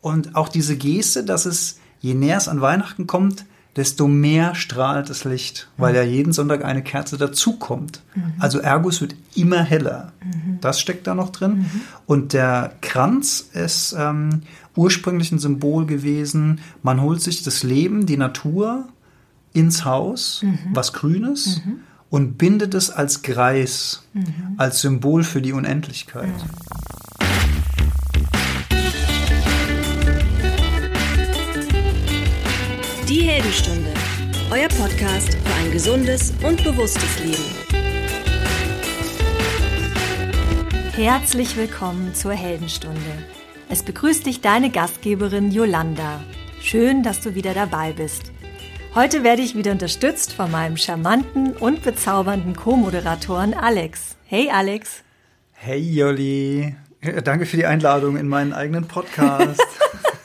Und auch diese Geste, dass es, je näher es an Weihnachten kommt, desto mehr strahlt das Licht, weil ja jeden Sonntag eine Kerze dazukommt. Mhm. Also ergo, es wird immer heller. Mhm. Das steckt da noch drin. Mhm. Und der Kranz ist ähm, ursprünglich ein Symbol gewesen. Man holt sich das Leben, die Natur ins Haus, mhm. was Grünes, mhm. und bindet es als Greis, mhm. als Symbol für die Unendlichkeit. Die Heldenstunde, euer Podcast für ein gesundes und bewusstes Leben. Herzlich willkommen zur Heldenstunde. Es begrüßt dich deine Gastgeberin Yolanda. Schön, dass du wieder dabei bist. Heute werde ich wieder unterstützt von meinem charmanten und bezaubernden Co-Moderatoren Alex. Hey Alex. Hey Jolli. Danke für die Einladung in meinen eigenen Podcast.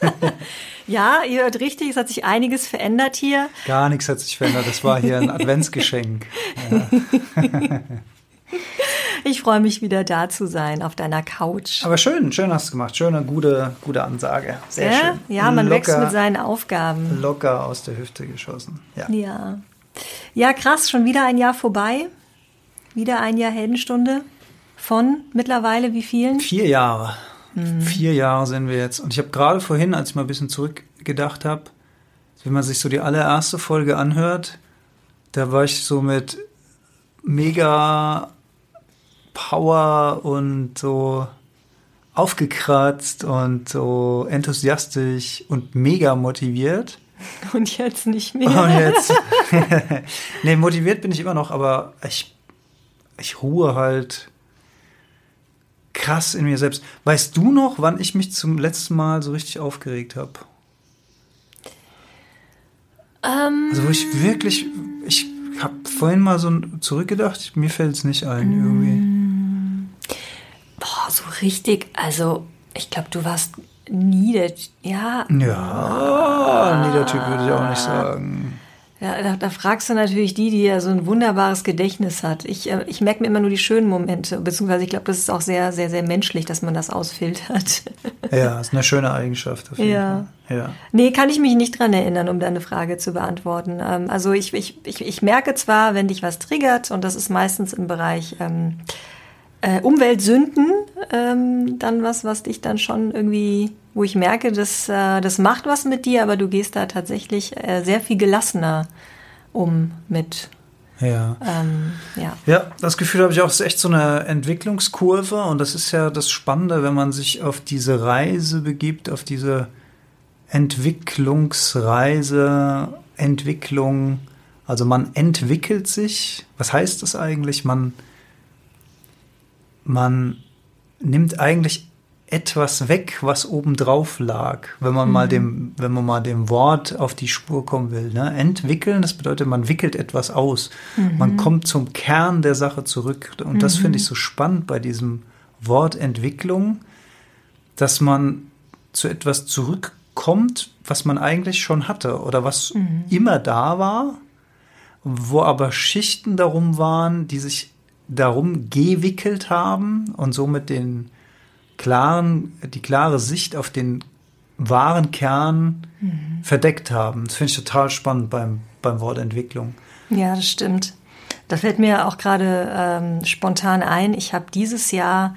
Ja, ihr hört richtig, es hat sich einiges verändert hier. Gar nichts hat sich verändert, das war hier ein Adventsgeschenk. Ja. Ich freue mich wieder da zu sein auf deiner Couch. Aber schön, schön hast du gemacht. Schöne, gute, gute Ansage. Sehr ja? schön. Ja, man locker, wächst mit seinen Aufgaben. Locker aus der Hüfte geschossen. Ja. ja. Ja, krass, schon wieder ein Jahr vorbei. Wieder ein Jahr Heldenstunde. Von mittlerweile wie vielen? Vier Jahre. Mhm. Vier Jahre sind wir jetzt. Und ich habe gerade vorhin, als ich mal ein bisschen zurückgedacht habe, wenn man sich so die allererste Folge anhört, da war ich so mit mega Power und so aufgekratzt und so enthusiastisch und mega motiviert. Und jetzt nicht mehr. Und jetzt. nee, motiviert bin ich immer noch, aber ich, ich ruhe halt krass in mir selbst. Weißt du noch, wann ich mich zum letzten Mal so richtig aufgeregt habe? Ähm, also wo ich wirklich, ich habe vorhin mal so zurückgedacht, mir fällt es nicht ein irgendwie. Boah, so richtig, also ich glaube, du warst nie der, ja. Ja, nie der Typ würde ich auch nicht sagen. Ja, da, da, fragst du natürlich die, die ja so ein wunderbares Gedächtnis hat. Ich, äh, ich merke mir immer nur die schönen Momente, beziehungsweise ich glaube, das ist auch sehr, sehr, sehr menschlich, dass man das ausfiltert. Ja, ist eine schöne Eigenschaft. Auf jeden ja. Fall. ja. Nee, kann ich mich nicht dran erinnern, um deine Frage zu beantworten. Ähm, also ich, ich, ich, ich merke zwar, wenn dich was triggert, und das ist meistens im Bereich ähm, äh, Umweltsünden, ähm, dann was, was dich dann schon irgendwie wo ich merke, dass, äh, das macht was mit dir, aber du gehst da tatsächlich äh, sehr viel gelassener um mit. Ja. Ähm, ja. ja, das Gefühl habe ich auch, es ist echt so eine Entwicklungskurve und das ist ja das Spannende, wenn man sich auf diese Reise begibt, auf diese Entwicklungsreise, Entwicklung, also man entwickelt sich. Was heißt das eigentlich? Man, man nimmt eigentlich etwas weg, was obendrauf lag, wenn man mhm. mal dem, wenn man mal dem Wort auf die Spur kommen will. Ne? Entwickeln, das bedeutet, man wickelt etwas aus. Mhm. Man kommt zum Kern der Sache zurück. Und mhm. das finde ich so spannend bei diesem Wort Entwicklung, dass man zu etwas zurückkommt, was man eigentlich schon hatte oder was mhm. immer da war, wo aber Schichten darum waren, die sich darum gewickelt haben und somit den klaren, die klare Sicht auf den wahren Kern mhm. verdeckt haben. Das finde ich total spannend beim, beim Wort Entwicklung. Ja, das stimmt. Da fällt mir auch gerade ähm, spontan ein, ich habe dieses Jahr,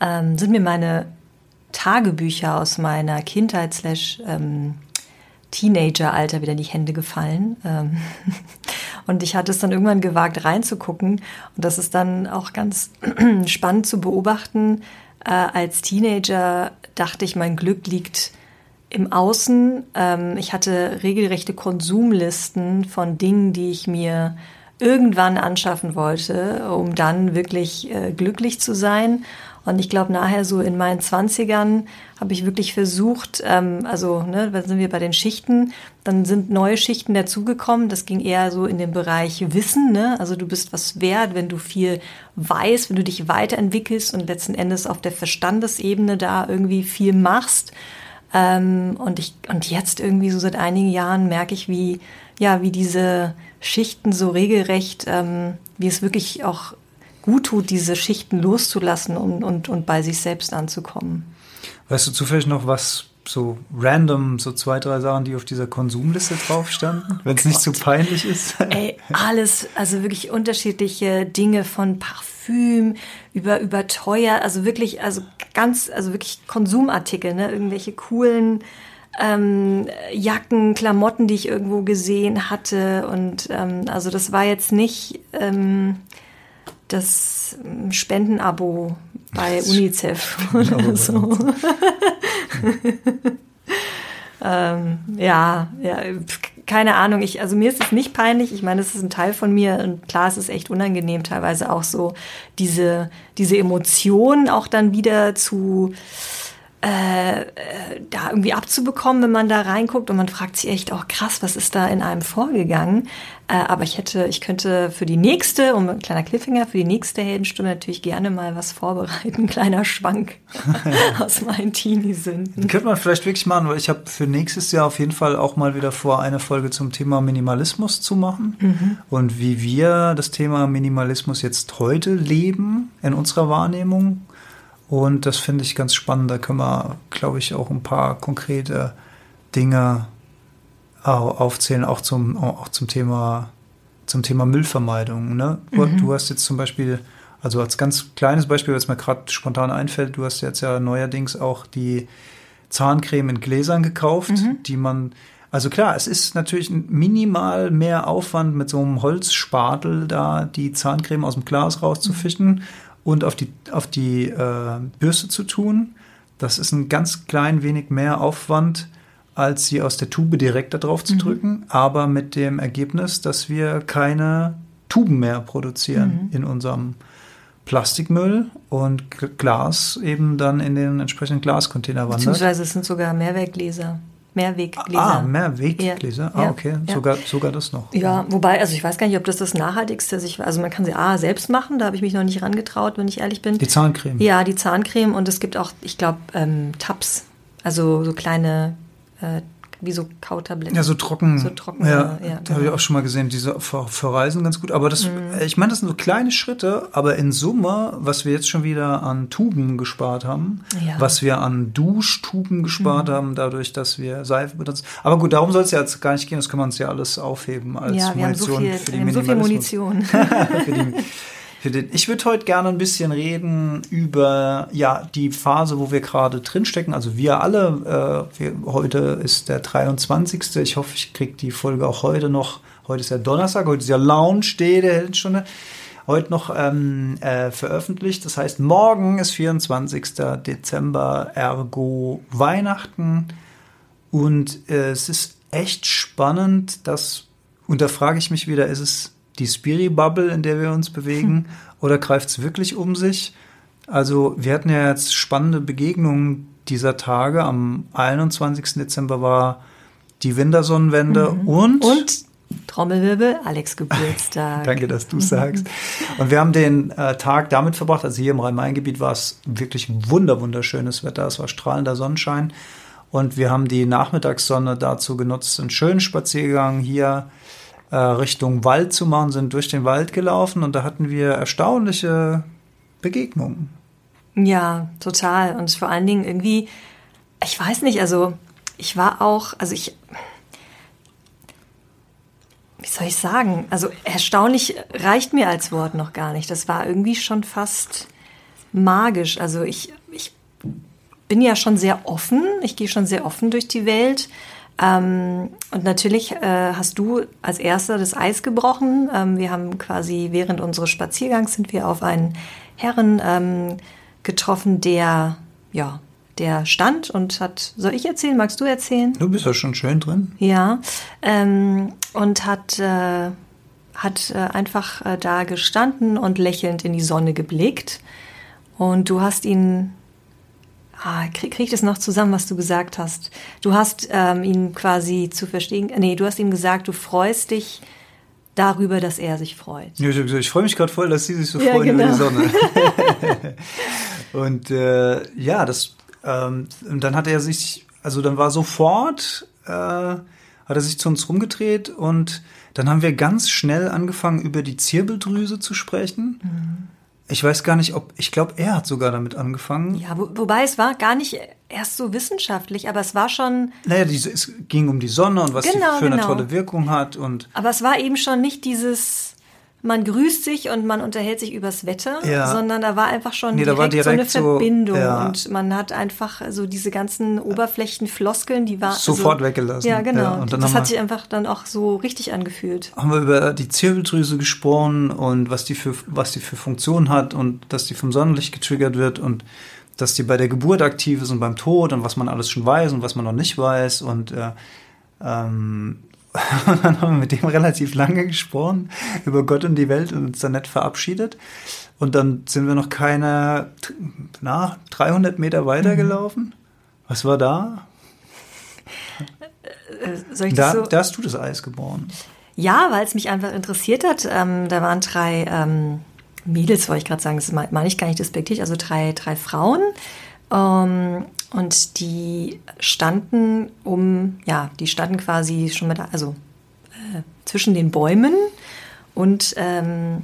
ähm, sind mir meine Tagebücher aus meiner Kindheit slash ähm, Teenageralter wieder in die Hände gefallen. Und ich hatte es dann irgendwann gewagt reinzugucken. Und das ist dann auch ganz spannend zu beobachten, äh, als Teenager dachte ich, mein Glück liegt im Außen. Ähm, ich hatte regelrechte Konsumlisten von Dingen, die ich mir irgendwann anschaffen wollte, um dann wirklich äh, glücklich zu sein. Und ich glaube, nachher so in meinen Zwanzigern habe ich wirklich versucht, ähm, also ne, da sind wir bei den Schichten, dann sind neue Schichten dazugekommen. Das ging eher so in den Bereich Wissen. Ne? Also du bist was wert, wenn du viel weißt, wenn du dich weiterentwickelst und letzten Endes auf der Verstandesebene da irgendwie viel machst. Ähm, und ich und jetzt irgendwie so seit einigen Jahren merke ich, wie ja wie diese Schichten so regelrecht, ähm, wie es wirklich auch gut tut, diese Schichten loszulassen und, und, und bei sich selbst anzukommen. Weißt du zufällig noch, was so random, so zwei, drei Sachen, die auf dieser Konsumliste drauf standen, wenn es nicht zu peinlich ist. Ey, alles, also wirklich unterschiedliche Dinge von Parfüm über, über teuer, also wirklich, also ganz, also wirklich Konsumartikel, ne? Irgendwelche coolen ähm, Jacken, Klamotten, die ich irgendwo gesehen hatte. Und ähm, also das war jetzt nicht ähm, das Spendenabo bei UNICEF oder so. ähm, ja, ja, keine Ahnung. Ich, also mir ist es nicht peinlich. Ich meine, es ist ein Teil von mir und klar, es ist echt unangenehm, teilweise auch so diese, diese Emotionen auch dann wieder zu äh, da irgendwie abzubekommen, wenn man da reinguckt und man fragt sich echt, oh krass, was ist da in einem vorgegangen? Äh, aber ich hätte, ich könnte für die nächste, um ein kleiner Cliffhanger, für die nächste Heldenstunde natürlich gerne mal was vorbereiten, ein kleiner Schwank aus meinen Teenie-Sünden. Könnte man vielleicht wirklich machen, weil ich habe für nächstes Jahr auf jeden Fall auch mal wieder vor, eine Folge zum Thema Minimalismus zu machen mhm. und wie wir das Thema Minimalismus jetzt heute leben in unserer Wahrnehmung und das finde ich ganz spannend. Da können wir, glaube ich, auch ein paar konkrete Dinge aufzählen, auch zum, auch zum Thema, zum Thema Müllvermeidung. Ne? Mhm. Du hast jetzt zum Beispiel, also als ganz kleines Beispiel, was mir gerade spontan einfällt, du hast jetzt ja neuerdings auch die Zahncreme in Gläsern gekauft, mhm. die man also klar, es ist natürlich minimal mehr Aufwand, mit so einem Holzspatel da die Zahncreme aus dem Glas rauszufischen. Mhm und auf die, auf die äh, Bürste zu tun. Das ist ein ganz klein wenig mehr Aufwand, als sie aus der Tube direkt da drauf zu mhm. drücken, aber mit dem Ergebnis, dass wir keine Tuben mehr produzieren mhm. in unserem Plastikmüll und Glas eben dann in den entsprechenden Glascontainer wandert. Beziehungsweise es sind sogar Mehrweggläser. Mehrweggläser. Ah, Mehrweggläser. Ja. Ah, okay. Ja. Sogar, sogar das noch. Ja, wobei, also ich weiß gar nicht, ob das das Nachhaltigste ist. Also man kann sie A, selbst machen, da habe ich mich noch nicht rangetraut, wenn ich ehrlich bin. Die Zahncreme. Ja, die Zahncreme und es gibt auch, ich glaube, ähm, Tabs. Also so kleine äh, wie so Kautabletten. Ja, so trocken. So trocken. Ja, ja da habe ich auch schon mal gesehen, diese für, für Reisen ganz gut. Aber das, mhm. ich meine, das sind so kleine Schritte, aber in Summe, was wir jetzt schon wieder an Tuben gespart haben, ja. was wir an Duschtuben gespart mhm. haben, dadurch, dass wir Seife benutzen. Aber gut, darum soll es ja jetzt gar nicht gehen, das kann man uns ja alles aufheben als ja, wir Munition haben so viel, für die wir haben so viel Munition. für die, Ich würde heute gerne ein bisschen reden über ja die Phase, wo wir gerade drinstecken. Also wir alle. Äh, wir, heute ist der 23. Ich hoffe, ich kriege die Folge auch heute noch. Heute ist ja Donnerstag, heute ist ja Lounge Day der Heldenstunde. Heute noch ähm, äh, veröffentlicht. Das heißt, morgen ist 24. Dezember, ergo Weihnachten. Und äh, es ist echt spannend, dass, und da frage ich mich wieder, ist es die Spiri-Bubble, in der wir uns bewegen, hm. oder greift es wirklich um sich? Also wir hatten ja jetzt spannende Begegnungen dieser Tage. Am 21. Dezember war die Wintersonnenwende mhm. und... Und Trommelwirbel, Alex Geburtstag. Danke, dass du sagst. Und wir haben den äh, Tag damit verbracht, also hier im Rhein-Main-Gebiet war es wirklich wunder wunderschönes Wetter, es war strahlender Sonnenschein. Und wir haben die Nachmittagssonne dazu genutzt, einen schönen Spaziergang hier äh, Richtung Wald zu machen, sind durch den Wald gelaufen und da hatten wir erstaunliche Begegnungen. Ja, total. Und vor allen Dingen irgendwie, ich weiß nicht, also ich war auch, also ich, wie soll ich sagen? Also erstaunlich reicht mir als Wort noch gar nicht. Das war irgendwie schon fast magisch. Also ich, ich bin ja schon sehr offen. Ich gehe schon sehr offen durch die Welt. Ähm, und natürlich äh, hast du als erster das Eis gebrochen. Ähm, wir haben quasi während unseres Spaziergangs sind wir auf einen Herren ähm, getroffen, der ja der stand und hat, soll ich erzählen? Magst du erzählen? Du bist ja schon schön drin. Ja, ähm, und hat, äh, hat äh, einfach äh, da gestanden und lächelnd in die Sonne geblickt. Und du hast ihn Ah, krieg, krieg ich das noch zusammen, was du gesagt hast? Du hast ähm, ihn quasi zu verstehen, nee, du hast ihm gesagt, du freust dich darüber, dass er sich freut. Ja, ich, ich freue mich gerade voll, dass sie sich so ja, freuen genau. über die Sonne. und äh, ja, das, ähm, dann hat er sich, also dann war sofort, äh, hat er sich zu uns rumgedreht und dann haben wir ganz schnell angefangen, über die Zirbeldrüse zu sprechen. Mhm Ich weiß gar nicht, ob, ich glaube, er hat sogar damit angefangen. Ja, wo, wobei es war gar nicht erst so wissenschaftlich, aber es war schon. Naja, diese, es ging um die Sonne und was Genau, die für eine genau. tolle Wirkung hat und Aber es war eben schon nicht dieses, man grüßt sich und man unterhält sich übers Wetter, Ja. sondern da war einfach schon Nee, war direkt, so eine direkt so, Verbindung ja. und man hat einfach so diese ganzen Oberflächenfloskeln, die war Sofort also, weggelassen. Ja, genau. Ja, und dann das hat sich einfach dann auch so richtig angefühlt. haben wir über die Zirbeldrüse gesprochen und was die für was die für Funktion hat und dass die vom Sonnenlicht getriggert wird und dass die bei der Geburt aktiv ist und beim Tod und was man alles schon weiß und was man noch nicht weiß und äh, ähm, und dann haben wir mit dem relativ lange gesprochen über Gott und die Welt und uns dann nett verabschiedet. Und dann sind wir noch keine, na, 300 Meter weiter gelaufen. Was war da? Äh, Soll ich Da, das so? da hast du das Eis geboren. Ja, weil es mich einfach interessiert hat. Ähm, da waren drei ähm, Mädels, wollte ich gerade sagen, das meine ich gar nicht despektierlich, also drei, drei Frauen. Ähm, und die standen um, ja, die standen quasi schon mit, also äh, zwischen den Bäumen und ähm,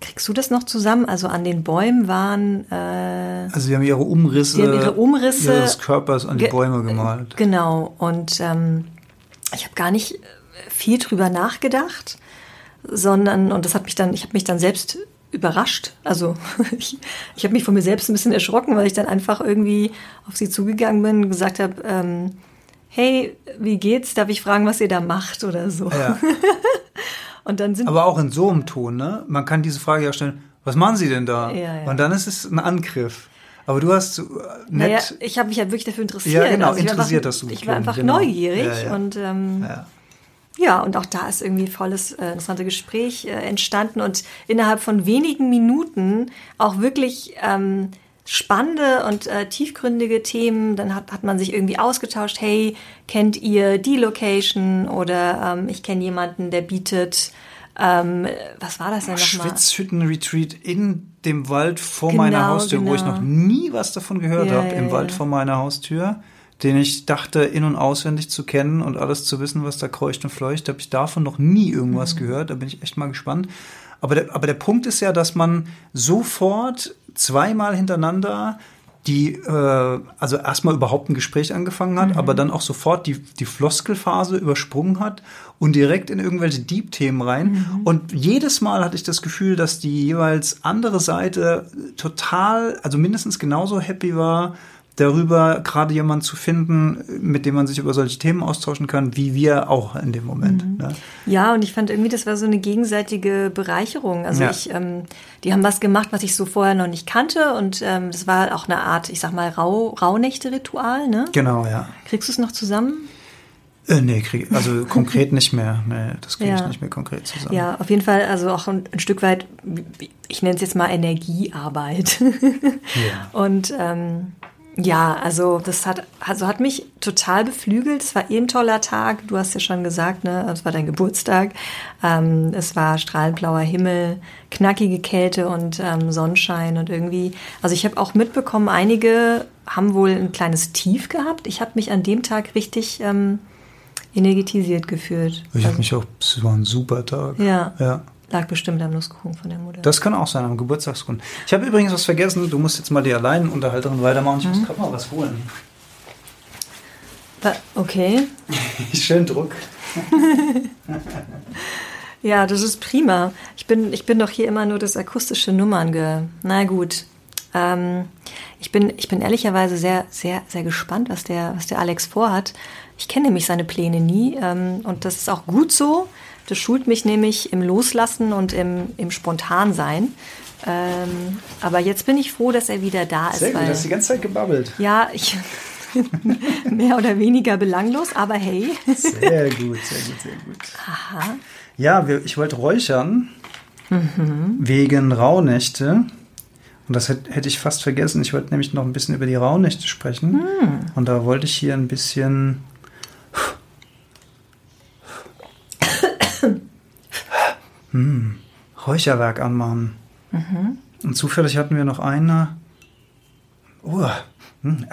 kriegst du das noch zusammen? Also an den Bäumen waren äh, Also sie haben ihre Umrisse, Sie haben ihre Umrisse ihres Körpers an die Bäume gemalt. Genau, und ähm, ich habe gar nicht viel drüber nachgedacht, sondern, und das hat mich dann, ich habe mich dann selbst überrascht. Also ich, ich habe mich von mir selbst ein bisschen erschrocken, weil ich dann einfach irgendwie auf sie zugegangen bin und gesagt habe, ähm, hey, wie geht's? Darf ich fragen, was ihr da macht oder so? Ja. Und dann sind Aber auch in so einem Ton, ne? Man kann diese Frage ja stellen, was machen Sie denn da? Ja, ja. Und dann ist es ein Angriff. Aber du hast äh, naja, nett. ich habe mich ja wirklich dafür interessiert. Ja, genau, war interessiert einfach, hast du Ich war einfach genau. neugierig und ähm, ja. Und auch da ist irgendwie ein volles, äh, interessantes Gespräch äh, entstanden und innerhalb von wenigen Minuten auch wirklich ähm, spannende und äh, tiefgründige Themen. Dann hat, hat man sich irgendwie ausgetauscht, hey, kennt ihr die Location oder ähm, ich kenne jemanden, der bietet, ähm, was war das denn nochmal? Schwitzhütten-Retreat in dem Wald vor Genau, meiner Haustür, wo ich genau. noch nie was davon gehört Ja, habe, ja, im ja. Wald vor meiner Haustür, den ich dachte, in- und auswendig zu kennen und alles zu wissen, was da kreucht und fleucht, habe ich davon noch nie Mhm. irgendwas gehört. Da bin ich echt mal gespannt. Aber der, aber der Punkt ist ja, dass man sofort zweimal hintereinander die, äh, also erstmal überhaupt ein Gespräch angefangen hat, aber dann auch sofort die, die Floskelphase übersprungen hat und direkt in irgendwelche Deep-Themen rein. Und jedes Mal hatte ich das Gefühl, dass die jeweils andere Seite total, also mindestens genauso happy war, darüber gerade jemanden zu finden, mit dem man sich über solche Themen austauschen kann, wie wir auch in dem Moment. Ne? Ja, und ich fand irgendwie, das war so eine gegenseitige Bereicherung. Also Ja. ich, ähm, die haben was gemacht, was ich so vorher noch nicht kannte und ähm, das war auch eine Art, ich sag mal, Rau Rauhnächte-Ritual, ne? Genau, ja. Kriegst du es noch zusammen? Äh, nee, krieg, also konkret nicht mehr. Nee, das kriege ich Ja. nicht mehr konkret zusammen. Ja, auf jeden Fall, also auch ein, ein Stück weit, ich nenne es jetzt mal Energiearbeit. Und ähm, ja, also das hat, also hat mich total beflügelt. Es war eh ein toller Tag. Du hast ja schon gesagt, ne, es war dein Geburtstag. Ähm, es war strahlend blauer Himmel, knackige Kälte und ähm, Sonnenschein und irgendwie. Also ich habe auch mitbekommen, einige haben wohl ein kleines Tief gehabt. Ich habe mich an dem Tag richtig ähm, energetisiert gefühlt. Ich habe mich auch, es war ein super Tag. Ja. ja. Lag bestimmt am Nusskuchen von der Mutter. Das kann auch sein, am Geburtstagsgrund. Ich habe übrigens was vergessen. Du musst jetzt mal die Alleinunterhalterin weitermachen. Ich Mhm. muss gerade mal was holen. Okay. Schön Druck. Ja, das ist prima. Ich bin, ich bin doch hier immer nur das akustische Nummern ge. Na gut. Ähm, ich bin, ich bin ehrlicherweise sehr, sehr, sehr gespannt, was der, was der Alex vorhat. Ich kenne nämlich seine Pläne nie ähm, und das ist auch gut so. Das schult mich nämlich im Loslassen und im, im Spontansein. Ähm, aber jetzt bin ich froh, dass er wieder da ist. Sehr gut, weil- du hast die ganze Zeit gebabbelt. ja, ich mehr oder weniger belanglos, aber hey. Sehr gut, sehr gut, sehr gut. Aha. Ja, wir, ich wollte räuchern wegen Rauhnächte. Und das hätte hätte ich fast vergessen. Ich wollte nämlich noch ein bisschen über die Rauhnächte sprechen. Und da wollte ich hier ein bisschen. Hm, Räucherwerk anmachen. Und zufällig hatten wir noch eine. Oh, Nicht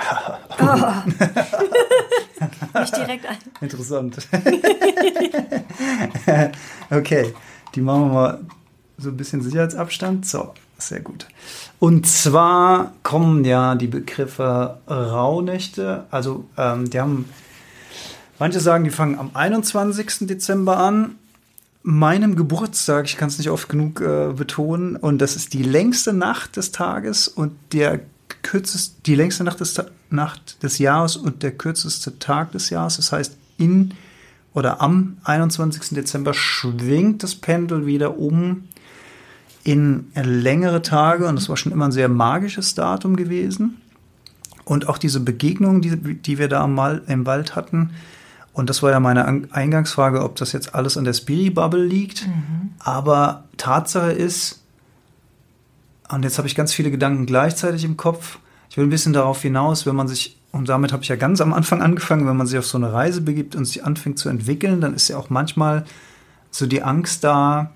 direkt ein. Interessant. okay, die machen wir mal so ein bisschen Sicherheitsabstand. So, sehr gut. Und zwar kommen ja die Begriffe Rauhnächte, also ähm, die haben, manche sagen, die fangen am 21. Dezember an, meinem Geburtstag, ich kann es nicht oft genug äh, betonen, und das ist die längste Nacht des Tages und der kürzeste, die längste Nacht des, Nacht des Jahres und der kürzeste Tag des Jahres. Das heißt, in oder am 21. Dezember schwingt das Pendel wieder um in längere Tage und das war schon immer ein sehr magisches Datum gewesen. Und auch diese Begegnung, die, die wir da im, Wald hatten, und das war ja meine Eingangsfrage, ob das jetzt alles an der Spiri-Bubble liegt. Mhm. Aber Tatsache ist, und jetzt habe ich ganz viele Gedanken gleichzeitig im Kopf. Ich will ein bisschen darauf hinaus, wenn man sich, und damit habe ich ja ganz am Anfang angefangen, wenn man sich auf so eine Reise begibt und sich anfängt zu entwickeln, dann ist ja auch manchmal so die Angst da,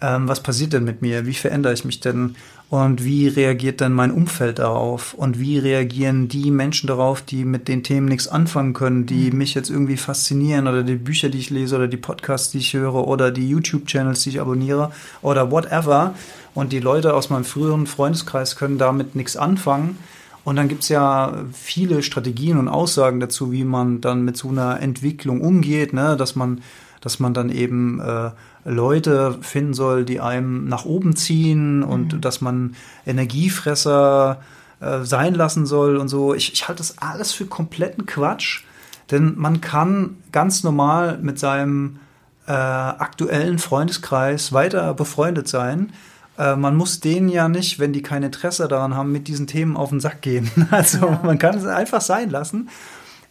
ähm, was passiert denn mit mir? Wie verändere ich mich denn? Und wie reagiert dann mein Umfeld darauf? Und wie reagieren die Menschen darauf, die mit den Themen nichts anfangen können, die mhm. mich jetzt irgendwie faszinieren oder die Bücher, die ich lese oder die Podcasts, die ich höre oder die YouTube-Channels, die ich abonniere oder whatever. Und die Leute aus meinem früheren Freundeskreis können damit nichts anfangen. Und dann gibt es ja viele Strategien und Aussagen dazu, wie man dann mit so einer Entwicklung umgeht, ne? dass man dass man dann eben äh, Leute finden soll, die einem nach oben ziehen und mhm. dass man Energiefresser äh, sein lassen soll und so. Ich, ich halte das alles für kompletten Quatsch, denn man kann ganz normal mit seinem äh, aktuellen Freundeskreis weiter befreundet sein. Äh, man muss denen ja nicht, wenn die kein Interesse daran haben, mit diesen Themen auf den Sack gehen. Also ja. man kann es einfach sein lassen.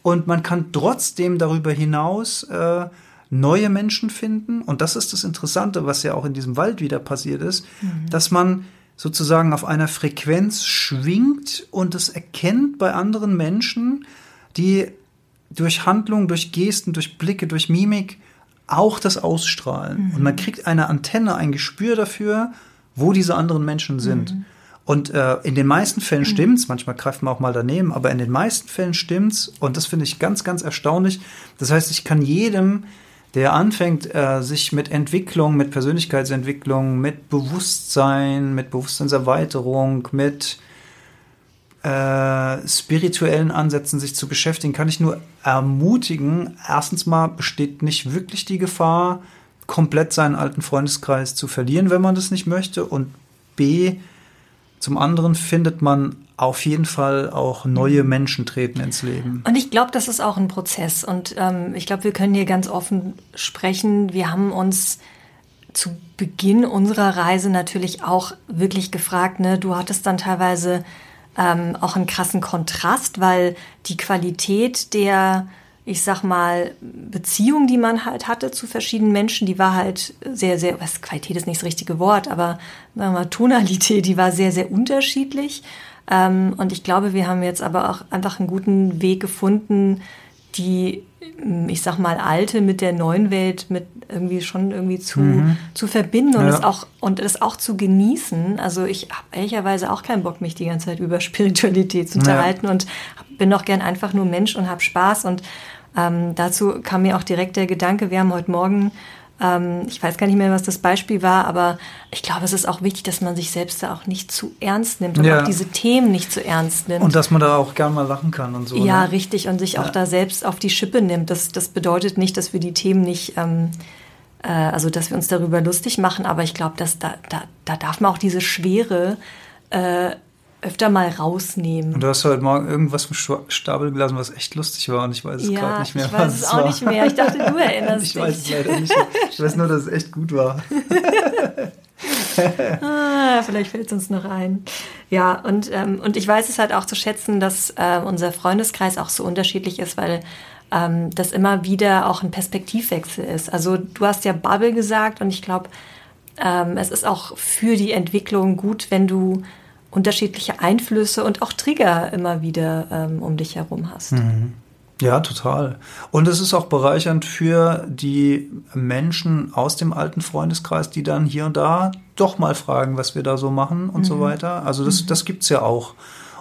Und man kann trotzdem darüber hinaus äh, neue Menschen finden. Und das ist das Interessante, was ja auch in diesem Wald wieder passiert ist, mhm. dass man sozusagen auf einer Frequenz schwingt und es erkennt bei anderen Menschen, die durch Handlung, durch Gesten, durch Blicke, durch Mimik auch das ausstrahlen. Mhm. Und man kriegt eine Antenne, ein Gespür dafür, wo diese anderen Menschen sind. Mhm. Und äh, in den meisten Fällen mhm. stimmt's. Manchmal greift man auch mal daneben, aber in den meisten Fällen stimmt's. Und das finde ich ganz, ganz erstaunlich. Das heißt, ich kann jedem der anfängt, äh, sich mit Entwicklung, mit Persönlichkeitsentwicklung, mit Bewusstsein, mit Bewusstseinserweiterung, mit äh, spirituellen Ansätzen sich zu beschäftigen, kann ich nur ermutigen. Erstens mal besteht nicht wirklich die Gefahr, komplett seinen alten Freundeskreis zu verlieren, wenn man das nicht möchte. Und B, zum anderen findet man auf jeden Fall auch neue mhm. Menschen treten ins Leben. Und ich glaube, das ist auch ein Prozess. Und ähm, ich glaube, wir können hier ganz offen sprechen. Wir haben uns zu Beginn unserer Reise natürlich auch wirklich gefragt, ne, du hattest dann teilweise ähm, auch einen krassen Kontrast, weil die Qualität der ich sag mal, Beziehung, die man halt hatte zu verschiedenen Menschen, die war halt sehr, sehr, was Qualität ist nicht das richtige Wort, aber sagen wir mal, Tonalität, die war sehr, sehr unterschiedlich. Ähm, und ich glaube, wir haben jetzt aber auch einfach einen guten Weg gefunden, die, ich sag mal, alte mit der neuen Welt mit irgendwie schon irgendwie zu, mhm. zu verbinden und ja. es auch, und es auch zu genießen. Also ich habe ehrlicherweise auch keinen Bock, mich die ganze Zeit über Spiritualität zu unterhalten ja. und bin doch gern einfach nur Mensch und habe Spaß und ähm, dazu kam mir auch direkt der Gedanke, wir haben heute Morgen, ich weiß gar nicht mehr, was das Beispiel war, aber ich glaube, es ist auch wichtig, dass man sich selbst da auch nicht zu ernst nimmt und ja. auch diese Themen nicht zu ernst nimmt. Und dass man da auch gern mal lachen kann und so. Ja, ne? richtig. Und sich ja. auch da selbst auf die Schippe nimmt. Das, das bedeutet nicht, dass wir die Themen nicht ähm, äh, also dass wir uns darüber lustig machen, aber ich glaube, dass da, da, da darf man auch diese Schwere äh, öfter mal rausnehmen. Und du hast heute Morgen irgendwas vom Stapel gelassen, was echt lustig war und ich weiß es ja, gerade nicht mehr. Ich weiß es auch war. nicht mehr. Ich dachte, du erinnerst ich dich. Ich weiß es leider nicht. Ich weiß nur, dass es echt gut war. ah, vielleicht fällt es uns noch ein. Ja, und, ähm, und ich weiß es halt auch zu schätzen, dass äh, unser Freundeskreis auch so unterschiedlich ist, weil ähm, das immer wieder auch ein Perspektivwechsel ist. Also du hast ja Bubble gesagt und ich glaube, ähm, es ist auch für die Entwicklung gut, wenn du unterschiedliche Einflüsse und auch Trigger immer wieder ähm, um dich herum hast. Mhm. Ja, total. Und es ist auch bereichernd für die Menschen aus dem alten Freundeskreis, die dann hier und da doch mal fragen, was wir da so machen und mhm. so weiter. Also das, mhm. das gibt's ja auch.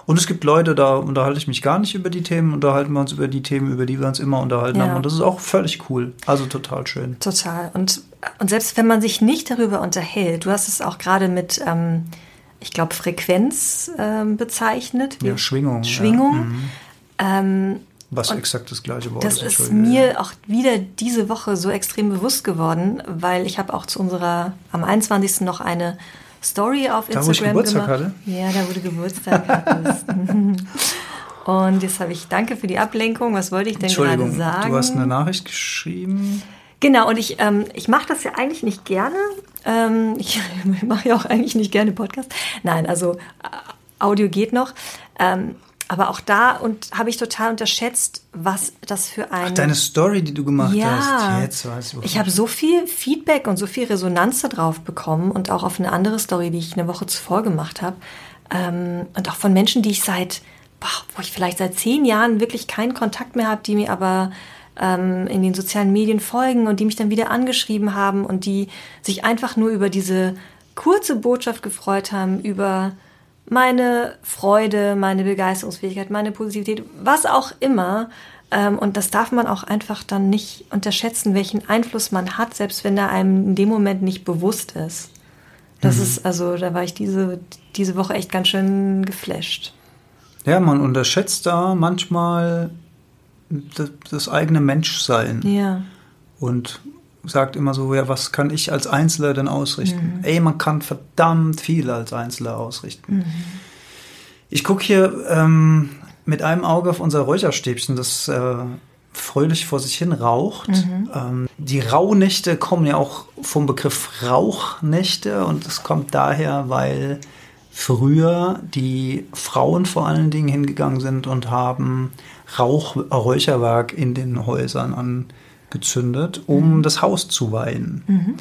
Und es gibt Leute, da unterhalte ich mich gar nicht über die Themen, unterhalten wir uns über die Themen, über die wir uns immer unterhalten ja. haben. Und das ist auch völlig cool. Also total schön. Total. Und, und selbst wenn man sich nicht darüber unterhält, du hast es auch gerade mit, ähm, ich glaube, Frequenz ähm, bezeichnet. Ja, Schwingung. Schwingung. Ja. Mhm. Ähm, Was exakt das gleiche Wort das ist mir auch wieder diese Woche so extrem bewusst geworden, weil ich habe auch zu unserer am 21. noch eine Story auf Da, wo ich Instagram Geburtstag gemacht. hatte? Ja, da du Geburtstag hattest. Und jetzt habe ich danke für die Ablenkung. Was wollte ich denn gerade sagen? du hast eine Nachricht geschrieben. Genau, und ich, ähm, ich mache das ja eigentlich nicht gerne. Ähm, ich mache ja auch eigentlich nicht gerne Podcast. Nein, also äh, Audio geht noch. Ähm, aber auch da und habe ich total unterschätzt, was das für ein Ach, deine Story, die du gemacht ja, hast. Jetzt weiß ich, ich habe so viel Feedback und so viel Resonanz darauf bekommen und auch auf eine andere Story, die ich eine Woche zuvor gemacht habe. Ähm, und auch von Menschen, die ich seit, boah, wo ich vielleicht seit zehn Jahren wirklich keinen Kontakt mehr habe, die mir aber ähm, in den sozialen Medien folgen und die mich dann wieder angeschrieben haben und die sich einfach nur über diese kurze Botschaft gefreut haben, über meine Freude, meine Begeisterungsfähigkeit, meine Positivität, was auch immer. Ähm, und das darf man auch einfach dann nicht unterschätzen, welchen Einfluss man hat, selbst wenn er einem in dem Moment nicht bewusst ist. Das ist, also, da war ich diese, diese Woche echt ganz schön geflasht. Ja, man unterschätzt da manchmal das, eigene Menschsein Ja. und sagt immer so, ja, was kann ich als Einzelner denn ausrichten? Ey, man kann verdammt viel als Einzelner ausrichten. Ich gucke hier ähm, mit einem Auge auf unser Räucherstäbchen, das äh, fröhlich vor sich hin raucht. Ähm, die Rauhnächte kommen ja auch vom Begriff Rauchnächte und das kommt daher, weil früher die Frauen vor allen Dingen hingegangen sind und haben Rauch, Räucherwerk in den Häusern angezündet, um das Haus zu weihen.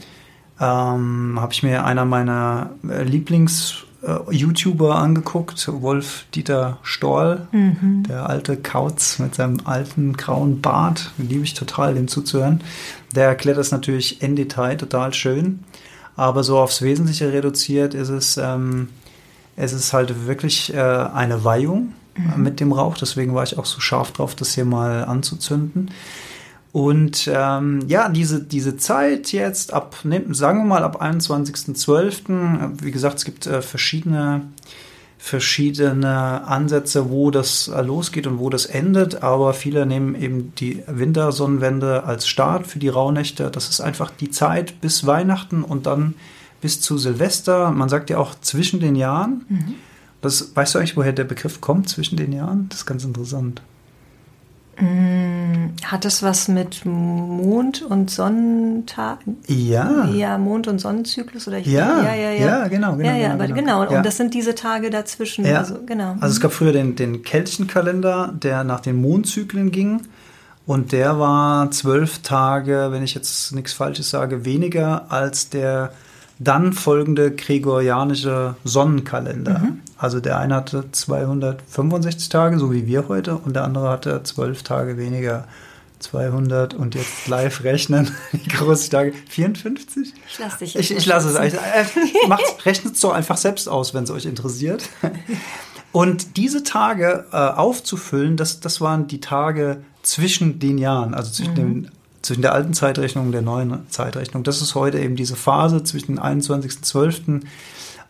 Ähm, Habe ich mir einer meiner äh, Lieblings-YouTuber angeguckt, Wolf Dieter Storl, der alte Kauz mit seinem alten grauen Bart, liebe ich total, dem zuzuhören. Der erklärt das natürlich in Detail total schön, aber so aufs Wesentliche reduziert ist es, ähm, es ist halt wirklich äh, eine Weihung äh, mit dem Rauch, deswegen war ich auch so scharf drauf, das hier mal anzuzünden. Und ähm, ja, diese, diese Zeit jetzt ab, ne, sagen wir mal ab 21.12., äh, wie gesagt, es gibt äh, verschiedene, verschiedene Ansätze, wo das äh, losgeht und wo das endet, aber viele nehmen eben die Wintersonnenwende als Start für die Rauhnächte. Das ist einfach die Zeit bis Weihnachten und dann bis zu Silvester. Man sagt ja auch zwischen den Jahren. Das, weißt du eigentlich, woher der Begriff kommt, zwischen den Jahren? Das ist ganz interessant. Hat das was mit Mond- und Sonnentag? Ja. Ja, Mond- und Sonnenzyklus oder Ja, ja, ja, ja, genau, genau, Ja, ja, genau, genau. genau. Und Ja. das sind diese Tage dazwischen. Ja. Also, genau. Also es gab früher den, den keltischen Kalender, der nach den Mondzyklen ging. Und der war zwölf Tage, wenn ich jetzt nichts Falsches sage, weniger als der dann folgende gregorianische Sonnenkalender. Also der eine hatte 265 Tage, so wie wir heute, und der andere hatte zwölf Tage weniger. 200 und jetzt live rechnen, wie groß die Tage? 54? Ich lass dich Ich, jetzt ich lasse es. schätzen. Äh, rechnet es doch einfach selbst aus, wenn es euch interessiert. Und diese Tage äh, aufzufüllen, das, das waren die Tage zwischen den Jahren, also zwischen, dem, zwischen der alten Zeitrechnung und der neuen Zeitrechnung. Das ist heute eben diese Phase zwischen dem 21.12.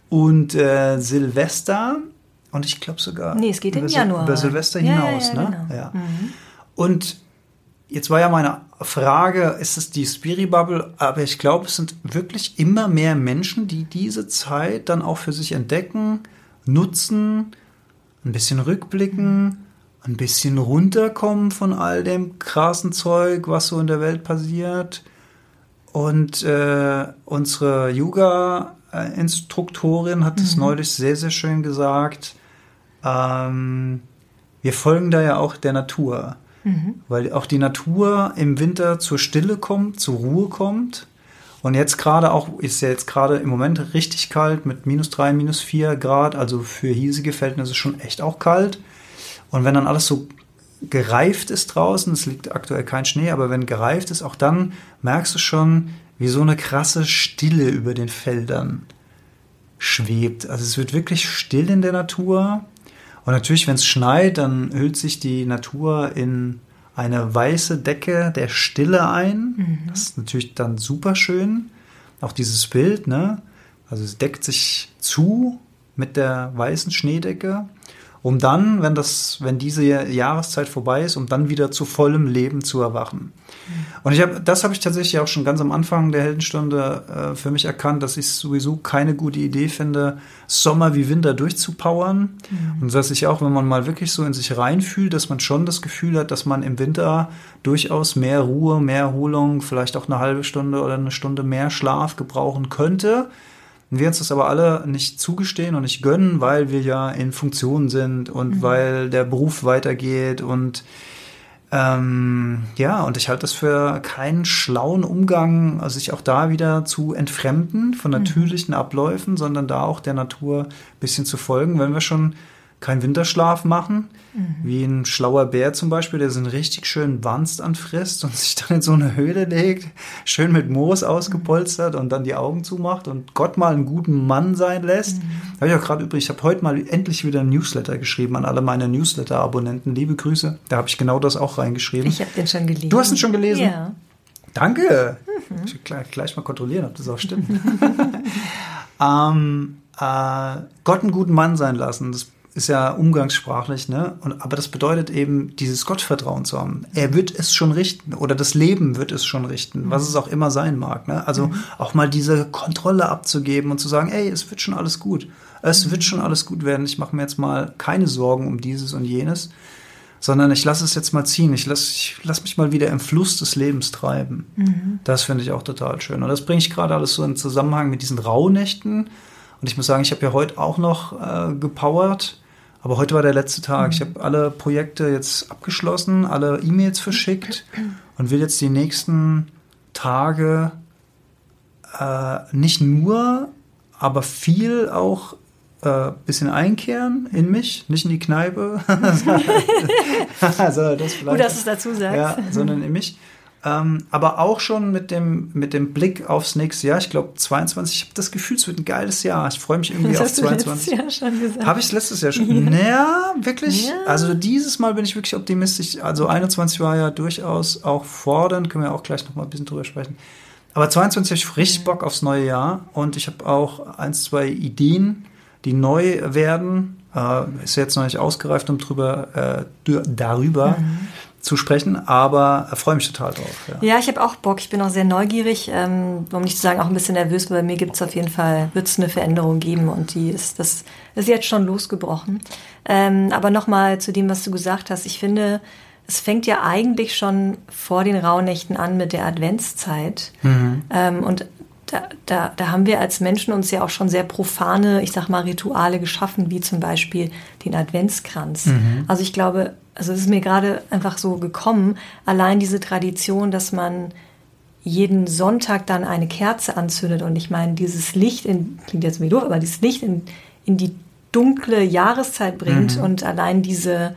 und äh, Silvester. Und ich glaube sogar Nee, es geht in über, Sil- Januar. über Silvester Ja, ja, hinaus. ja, ne? genau. ja. Und Jetzt war ja meine Frage, ist es die Spiri-Bubble? Aber ich glaube, es sind wirklich immer mehr Menschen, die diese Zeit dann auch für sich entdecken, nutzen, ein bisschen rückblicken, ein bisschen runterkommen von all dem krassen Zeug, was so in der Welt passiert. Und äh, unsere Yoga-Instruktorin hat es neulich sehr, sehr schön gesagt. Ähm, wir folgen da ja auch der Natur. Weil auch die Natur im Winter zur Stille kommt, zur Ruhe kommt. Und jetzt gerade auch, ist ja jetzt gerade im Moment richtig kalt mit minus drei, minus vier Grad, also für hiesige Verhältnisse schon echt auch kalt. Und wenn dann alles so gereift ist draußen, es liegt aktuell kein Schnee, aber wenn gereift ist, auch dann merkst du schon, wie so eine krasse Stille über den Feldern schwebt. Also es wird wirklich still in der Natur. Und natürlich, wenn es schneit, dann hüllt sich die Natur in eine weiße Decke der Stille ein. Das ist natürlich dann super schön. Auch dieses Bild, ne? Also es deckt sich zu mit der weißen Schneedecke, um dann, wenn das, wenn diese Jahreszeit vorbei ist, um dann wieder zu vollem Leben zu erwachen. Und ich habe, das habe ich tatsächlich auch schon ganz am Anfang der Heldenstunde äh, für mich erkannt, dass ich sowieso keine gute Idee finde, Sommer wie Winter durchzupowern. Mhm. Und dass ich auch, wenn man mal wirklich so in sich reinfühlt, dass man schon das Gefühl hat, dass man im Winter durchaus mehr Ruhe, mehr Erholung, vielleicht auch eine halbe Stunde oder eine Stunde mehr Schlaf gebrauchen könnte. Und wir uns das aber alle nicht zugestehen und nicht gönnen, weil wir ja in Funktion sind und mhm. weil der Beruf weitergeht und ähm, ja, und ich halte das für keinen schlauen Umgang, also sich auch da wieder zu entfremden von mhm. natürlichen Abläufen, sondern da auch der Natur ein bisschen zu folgen, wenn wir schon keinen Winterschlaf machen, mhm. wie ein schlauer Bär zum Beispiel, der so einen richtig schönen Wanst anfrisst und sich dann in so eine Höhle legt, schön mit Moos ausgepolstert und dann die Augen zumacht und Gott mal einen guten Mann sein lässt. Mhm. Habe ich auch gerade übrig, ich habe heute mal endlich wieder ein Newsletter geschrieben an alle meine Newsletter-Abonnenten. Liebe Grüße. Da habe ich genau das auch reingeschrieben. Ich habe den schon gelesen. Du hast ihn schon gelesen? Ja. Danke. Mhm. Ich will gleich, gleich, mal kontrollieren, ob das auch stimmt. ähm, äh, Gott einen guten Mann sein lassen. Das ist ja umgangssprachlich, ne? Und, aber das bedeutet eben, dieses Gottvertrauen zu haben. Er wird es schon richten oder das Leben wird es schon richten, was es auch immer sein mag. Ne? Also mhm. auch mal diese Kontrolle abzugeben und zu sagen, ey, es wird schon alles gut. Es wird schon alles gut werden. Ich mache mir jetzt mal keine Sorgen um dieses und jenes, sondern ich lasse es jetzt mal ziehen. Ich lasse ich lass mich mal wieder im Fluss des Lebens treiben. Mhm. Das finde ich auch total schön. Und das bringe ich gerade alles so in Zusammenhang mit diesen Rauhnächten. Und ich muss sagen, ich habe ja heute auch noch äh, gepowert aber heute war der letzte Tag. Mhm. Ich habe alle Projekte jetzt abgeschlossen, alle E-Mails verschickt und will jetzt die nächsten Tage äh, nicht nur, aber viel auch äh, bisschen einkehren in mich, nicht in die Kneipe. also das vielleicht, Gut, dass du es dazu sagst. Ja, sondern in mich. Ähm, aber auch schon mit dem, mit dem Blick aufs nächste Jahr. Ich glaube, 22, ich habe das Gefühl, es wird ein geiles Jahr. Ich freue mich irgendwie das auf hast 22. Du letztes Jahr schon gesagt. Habe ich es letztes Jahr schon? Ja, naja, wirklich. Ja. Also dieses Mal bin ich wirklich optimistisch. Also 21 war ja durchaus auch fordernd, können wir auch gleich noch mal ein bisschen drüber sprechen. Aber 22 habe ich richtig Bock aufs neue Jahr und ich habe auch ein, zwei Ideen, die neu werden. Äh, ist jetzt noch nicht ausgereift, um drüber, äh, darüber mhm zu sprechen, aber freue mich total drauf. Ja, ja ich habe auch Bock. Ich bin auch sehr neugierig, ähm, um nicht zu sagen auch ein bisschen nervös, weil bei mir gibt es auf jeden Fall, wird es eine Veränderung geben und die ist, das ist jetzt schon losgebrochen. Ähm, aber nochmal zu dem, was du gesagt hast. Ich finde, es fängt ja eigentlich schon vor den Rauhnächten an mit der Adventszeit. Mhm. Ähm, und da, da, da haben wir als Menschen uns ja auch schon sehr profane, ich sag mal, Rituale geschaffen, wie zum Beispiel den Adventskranz. Mhm. Also ich glaube, also es ist mir gerade einfach so gekommen, allein diese Tradition, dass man jeden Sonntag dann eine Kerze anzündet und ich meine, dieses Licht in, klingt jetzt wie doof, aber dieses Licht in, in die dunkle Jahreszeit bringt mhm. und allein diese,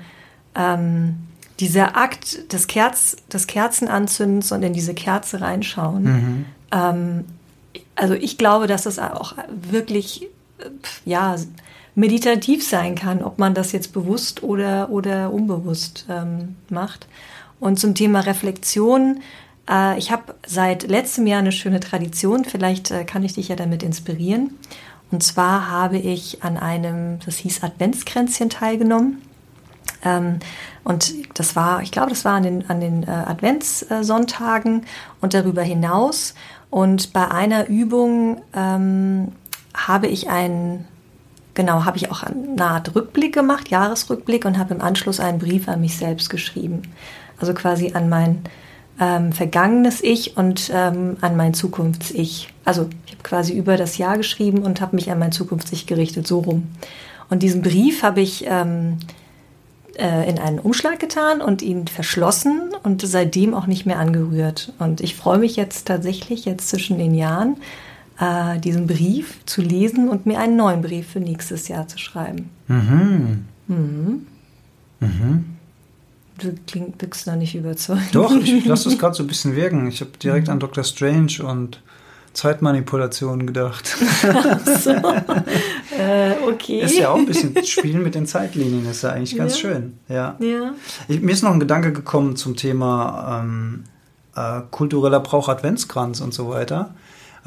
ähm, dieser Akt des, Kerz, des Kerzenanzündens und in diese Kerze reinschauen. Mhm. Ähm, also ich glaube, dass das auch wirklich, äh, ja, meditativ sein kann, ob man das jetzt bewusst oder, oder unbewusst ähm, macht. Und zum Thema Reflexion, äh, ich habe seit letztem Jahr eine schöne Tradition, vielleicht äh, kann ich dich ja damit inspirieren. Und zwar habe ich an einem, das hieß Adventskränzchen teilgenommen. Ähm, und das war, ich glaube, das war an den, an den äh, Adventssonntagen und darüber hinaus. Und bei einer Übung ähm, habe ich ein genau, habe ich auch eine Art Rückblick gemacht, Jahresrückblick und habe im Anschluss einen Brief an mich selbst geschrieben. Also quasi an mein ähm, vergangenes Ich und ähm, an mein Zukunfts-Ich. Also ich habe quasi über das Jahr geschrieben und habe mich an mein Zukunfts-Ich gerichtet, so rum. Und diesen Brief habe ich ähm, äh, in einen Umschlag getan und ihn verschlossen und seitdem auch nicht mehr angerührt. Und ich freue mich jetzt tatsächlich, jetzt zwischen den Jahren, äh, diesen Brief zu lesen und mir einen neuen Brief für nächstes Jahr zu schreiben. Mhm. Mhm. Mhm. Du klingt, wirkst noch nicht überzeugt. Doch, ich lasse das gerade so ein bisschen wirken. Ich habe direkt mhm. an Dr. Strange und Zeitmanipulation gedacht. Ach so. äh, okay. Ist ja auch ein bisschen Spielen mit den Zeitlinien, ist ja eigentlich ganz ja. schön. Ja. ja. Ich, mir ist noch ein Gedanke gekommen zum Thema ähm, äh, kultureller Brauch Adventskranz und so weiter.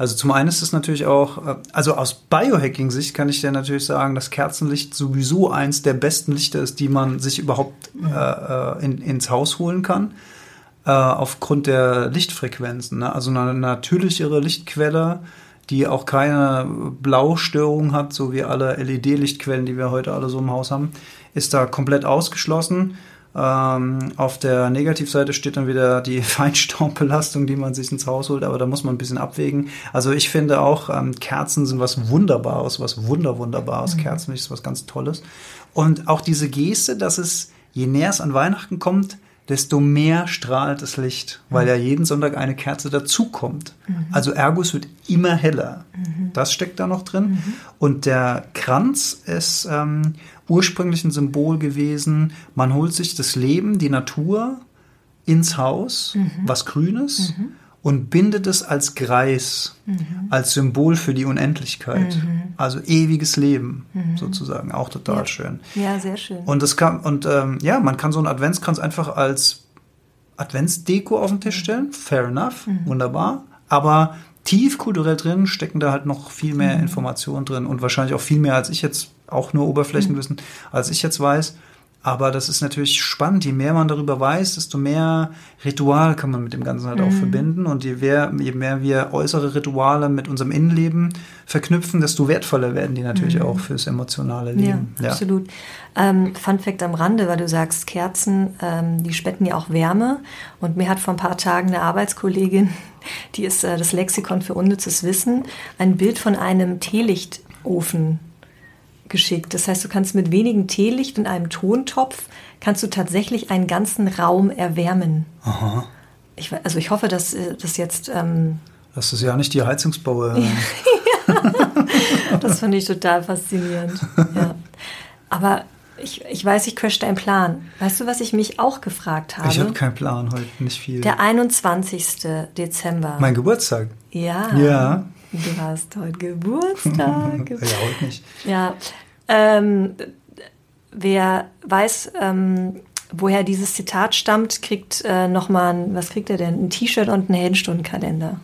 Also zum einen ist es natürlich auch, äh, also aus Biohacking-Sicht kann ich dir natürlich sagen, dass Kerzenlicht sowieso eins der besten Lichter ist, die man sich überhaupt äh, äh in, ins Haus holen kann. Äh, aufgrund der Lichtfrequenzen. Ne? Also eine natürlichere Lichtquelle, die auch keine Blaustörung hat, so wie alle LED-Lichtquellen, die wir heute alle so im Haus haben, ist da komplett ausgeschlossen. Ähm, auf der Negativseite steht dann wieder die Feinstaubbelastung, die man sich ins Haus holt, aber da muss man ein bisschen abwägen. Also ich finde auch, ähm, Kerzen sind was Wunderbares, was Wunder, Wunderbares. Mhm. Kerzenlicht ist was ganz Tolles. Und auch diese Geste, dass es, je näher es an Weihnachten kommt, desto mehr strahlt das Licht, weil ja jeden Sonntag eine Kerze dazukommt. Mhm. Also ergo, es wird immer heller. Mhm. Das steckt da noch drin. Mhm. Und der Kranz ist ähm, ursprünglich ein Symbol gewesen. Man holt sich das Leben, die Natur ins Haus, mhm. was Grünes, mhm. und bindet es als Greis, mhm. als Symbol für die Unendlichkeit. Mhm. Also ewiges Leben mhm. sozusagen. Auch total ja. schön. Ja, sehr schön. Und das kann, und ähm, ja, man kann so einen Adventskranz einfach als Adventsdeko auf den Tisch stellen. Fair enough, wunderbar. Aber tief kulturell drin stecken da halt noch viel mehr Informationen drin und wahrscheinlich auch viel mehr, als ich jetzt auch nur Oberflächenwissen, mhm. als ich jetzt weiß. Aber das ist natürlich spannend. Je mehr man darüber weiß, desto mehr Ritual kann man mit dem Ganzen halt mhm. auch verbinden. Und je mehr, je mehr wir äußere Rituale mit unserem Innenleben verknüpfen, desto wertvoller werden die natürlich mhm. auch fürs emotionale Leben. Ja, ja. absolut. Ähm, Fun Fact am Rande, weil du sagst, Kerzen, ähm, die spenden ja auch Wärme. Und mir hat vor ein paar Tagen eine Arbeitskollegin, die ist äh, das Lexikon für unnützes Wissen, ein Bild von einem Teelichtofen geschickt. Das heißt, du kannst mit wenigen Teelicht und einem Tontopf kannst du tatsächlich einen ganzen Raum erwärmen. Aha. Ich, also ich hoffe, dass äh, das jetzt. Ähm, das ist ja nicht die Heizungsbauer. ja. das fand ich total faszinierend. Ja. Aber ich, ich weiß, ich crash deinen Plan. Weißt du, was ich mich auch gefragt habe? Ich habe keinen Plan heute, nicht viel. Der 21. Dezember. Mein Geburtstag. Ja. Ja. Du hast heute Geburtstag. ja, heute nicht. Ja. Ähm, wer weiß, ähm, woher dieses Zitat stammt, kriegt äh, nochmal ein, was kriegt er denn? Ein T-Shirt und einen Heldenstundenkalender.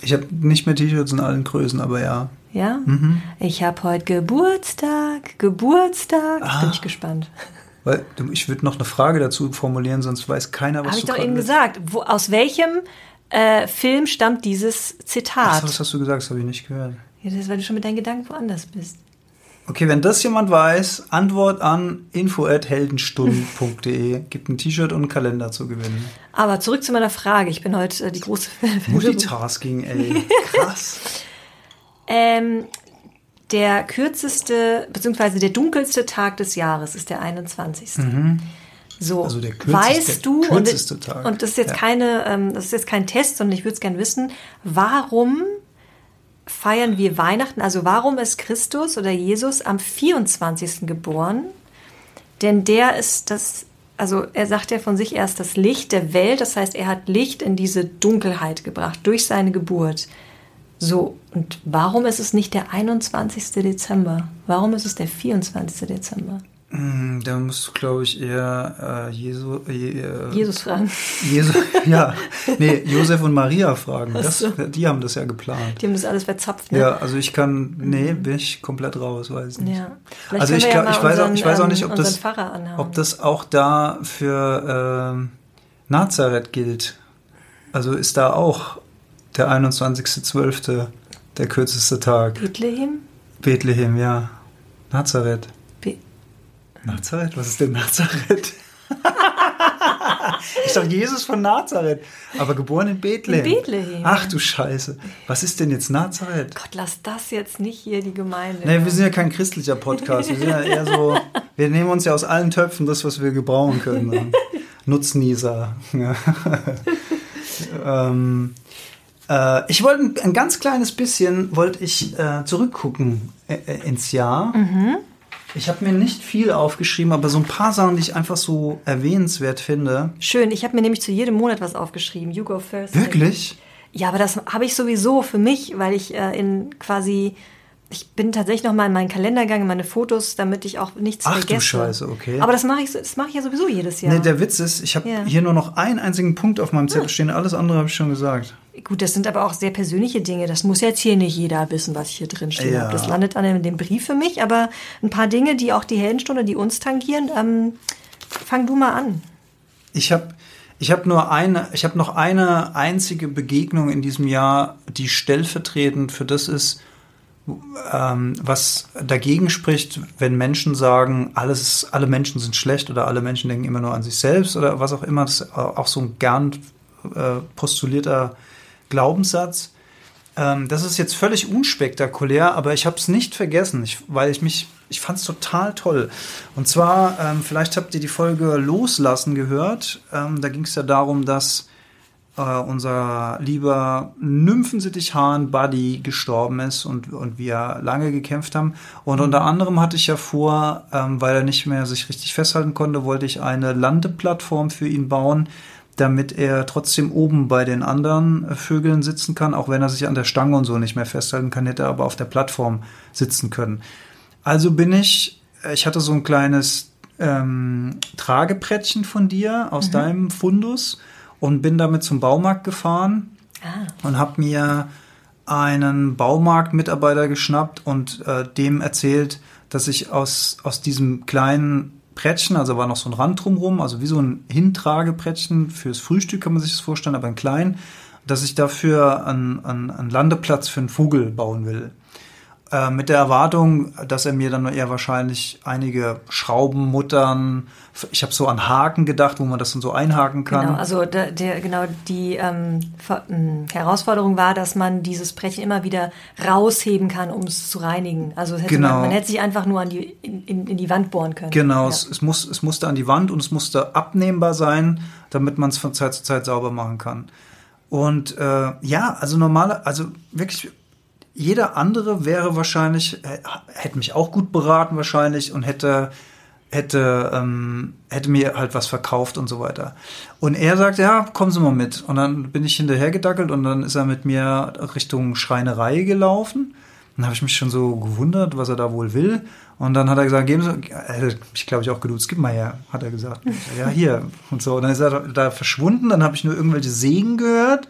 Ich habe nicht mehr T-Shirts in allen Größen, aber ja. Ja? Mhm. Ich habe heute Geburtstag, Geburtstag. Ah. Bin ich gespannt. Weil ich würde noch eine Frage dazu formulieren, sonst weiß keiner, was Habe ich doch eben gesagt. Wo, aus welchem äh, Film stammt dieses Zitat? Ach, das hast du gesagt, das habe ich nicht gehört. Ja, das ist, weil du schon mit deinen Gedanken woanders bist. Okay, wenn das jemand weiß, Antwort an info@heldenstunden.de. Gibt ein T-Shirt und einen Kalender zu gewinnen. Aber zurück zu meiner Frage. Ich bin heute äh, die große Multitasking, ey. Krass. ähm, der kürzeste, beziehungsweise der dunkelste Tag des Jahres ist der 21. Mhm. So, also der weißt du, und, Tag. und das ist jetzt ja. keine, ähm, das ist jetzt kein Test, sondern ich würde es gerne wissen, warum feiern wir Weihnachten? Also warum ist Christus oder Jesus am 24. geboren? Denn der ist das, also er sagt ja von sich erst das Licht der Welt, das heißt, er hat Licht in diese Dunkelheit gebracht durch seine Geburt. So, und warum ist es nicht der 21. Dezember? Warum ist es der 24. Dezember? Hm, da musst du, glaube ich, eher äh, Jesu, äh, Jesus fragen. Jesus, ja, nee, Josef und Maria fragen. Das, so. Die haben das ja geplant. Die haben das alles verzapft, ne? Ja, also ich kann, nee, bin ich komplett raus, weiß ich nicht. Ja. also ich, ja ich, weiß auch, ich weiß auch nicht, ob das, ob das auch da für äh, Nazareth gilt. Also ist da auch der 21.12. der kürzeste Tag. Bethlehem? Bethlehem, ja. Nazareth. Nazareth? Was ist denn Nazareth? ich dachte, Jesus von Nazareth, aber geboren in Bethlehem. In Bethlehem. Ach du Scheiße. Was ist denn jetzt Nazareth? Gott, lass das jetzt nicht hier die Gemeinde. Nee, wir sind ja kein christlicher Podcast. Wir sind ja eher so, wir nehmen uns ja aus allen Töpfen das, was wir gebrauchen können. Nutznießer. ähm, äh, ich wollte ein ganz kleines bisschen, wollte ich äh, zurückgucken äh, äh ins Jahr. Mhm. Ich habe mir nicht viel aufgeschrieben, aber so ein paar Sachen, die ich einfach so erwähnenswert finde. Schön, ich habe mir nämlich zu jedem Monat was aufgeschrieben. You go first. Wirklich? Ja, aber das habe ich sowieso für mich, weil ich äh, in quasi ich bin tatsächlich noch mal in meinen Kalender gegangen, meine Fotos, damit ich auch nichts Ach, vergesse. Ach du Scheiße, okay. Aber das mache ich, das mache ich ja sowieso jedes Jahr. Nee, der Witz ist, ich habe ja. hier nur noch einen einzigen Punkt auf meinem Zettel ah. stehen, alles andere habe ich schon gesagt. Gut, das sind aber auch sehr persönliche Dinge. Das muss jetzt hier nicht jeder wissen, was ich hier drin stehe. Ja. Das landet dann in dem Brief für mich. Aber ein paar Dinge, die auch die Heldenstunde, die uns tangieren, ähm, fang du mal an. Ich habe ich hab nur eine, ich habe noch eine einzige Begegnung in diesem Jahr, die stellvertretend für das ist, ähm, was dagegen spricht, wenn Menschen sagen, alles, alle Menschen sind schlecht oder alle Menschen denken immer nur an sich selbst oder was auch immer. Das ist auch so ein gern äh, postulierter Glaubenssatz. Ähm, das ist jetzt völlig unspektakulär, aber ich habe es nicht vergessen, ich, weil ich mich, ich fand es total toll. Und zwar, ähm, vielleicht habt ihr die Folge Loslassen gehört. Ähm, da ging es ja darum, dass äh, unser lieber Nymphensittich-Hahn Buddy gestorben ist und, und wir lange gekämpft haben. Und unter anderem hatte ich ja vor, ähm, weil er nicht mehr sich richtig festhalten konnte, wollte ich eine Landeplattform für ihn bauen, damit er trotzdem oben bei den anderen äh, Vögeln sitzen kann, auch wenn er sich an der Stange und so nicht mehr festhalten kann, hätte er aber auf der Plattform sitzen können. Also bin ich, äh, ich hatte so ein kleines ähm, Tragebrettchen von dir aus deinem Fundus und bin damit zum Baumarkt gefahren und habe mir einen Baumarktmitarbeiter geschnappt und äh, dem erzählt, dass ich aus, aus diesem kleinen Brettchen, also war noch so ein Rand drumrum, also wie so ein Hintragebrettchen fürs Frühstück kann man sich das vorstellen, aber ein klein, dass ich dafür einen, einen, einen Landeplatz für einen Vogel bauen will. Äh, mit der Erwartung, dass er mir dann eher wahrscheinlich einige Schrauben, Muttern, ich habe so an Haken gedacht, wo man das dann so einhaken kann. Genau, also der, der, genau die ähm, ähm, Herausforderung war, dass man dieses Brettchen immer wieder rausheben kann, um es zu reinigen. Also hätte Genau. man, man hätte sich einfach nur an die, in, in, in die Wand bohren können. Genau, Ja. es, es, muss, es musste an die Wand und es musste abnehmbar sein, damit man es von Zeit zu Zeit sauber machen kann. Und äh, ja, also normale, also wirklich jeder andere wäre wahrscheinlich, äh, hätte mich auch gut beraten wahrscheinlich und hätte hätte ähm, hätte mir halt was verkauft und so weiter. Und er sagt, ja, kommen Sie mal mit. Und dann bin ich hinterhergedackelt und dann ist er mit mir Richtung Schreinerei gelaufen. Dann habe ich mich schon so gewundert, was er da wohl will. Und dann hat er gesagt, geben Sie, er mich glaube ich auch geduzt, gib mal her, hat er gesagt. Ich ja, hier. Und so. Und dann ist er da verschwunden, dann habe ich nur irgendwelche Segen gehört,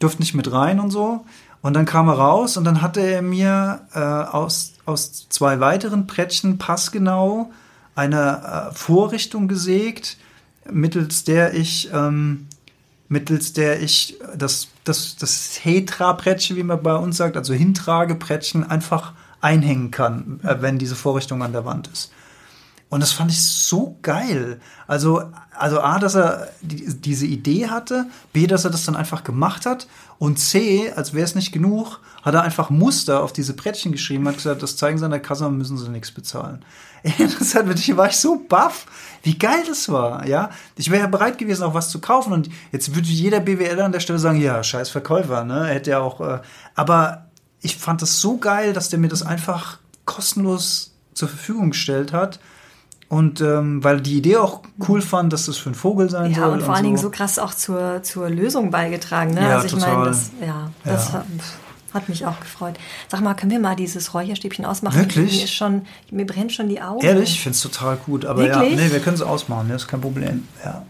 durfte nicht mit rein und so. Und dann kam er raus und dann hatte er mir äh, aus, aus zwei weiteren Brettchen passgenau eine äh, Vorrichtung gesägt, mittels der ich ähm, mittels der ich das, das, das Hetra-Brettchen, wie man bei uns sagt, also Hintragebrettchen, einfach einhängen kann, äh, wenn diese Vorrichtung an der Wand ist. Und das fand ich so geil. Also, also A, dass er die, diese Idee hatte, B, dass er das dann einfach gemacht hat und C, als wäre es nicht genug, hat er einfach Muster auf diese Brettchen geschrieben, hat gesagt, das zeigen sie an der Kasse, müssen sie nichts bezahlen. Hat wirklich, war ich so baff, wie geil das war, ja. Ich wäre ja bereit gewesen, auch was zu kaufen und jetzt würde jeder BWL an der Stelle sagen, ja, scheiß Verkäufer, ne, hätte ja auch, äh, aber ich fand das so geil, dass der mir das einfach kostenlos zur Verfügung gestellt hat. Und ähm, weil die Idee auch cool fand, dass das für einen Vogel sein Ja, soll. und vor allen Dingen so krass auch zur, zur Lösung beigetragen. Ne? Ja, also ich total. meine, das, ja, das Ja. Hat, mich auch gefreut. Sag mal, können wir mal dieses Räucherstäbchen ausmachen? Wirklich? Mir, ist schon, mir brennt schon die Augen. Ehrlich, ich finde es total gut. Aber Wirklich? ja, nee, wir können es ausmachen, das ist kein Problem. Ja.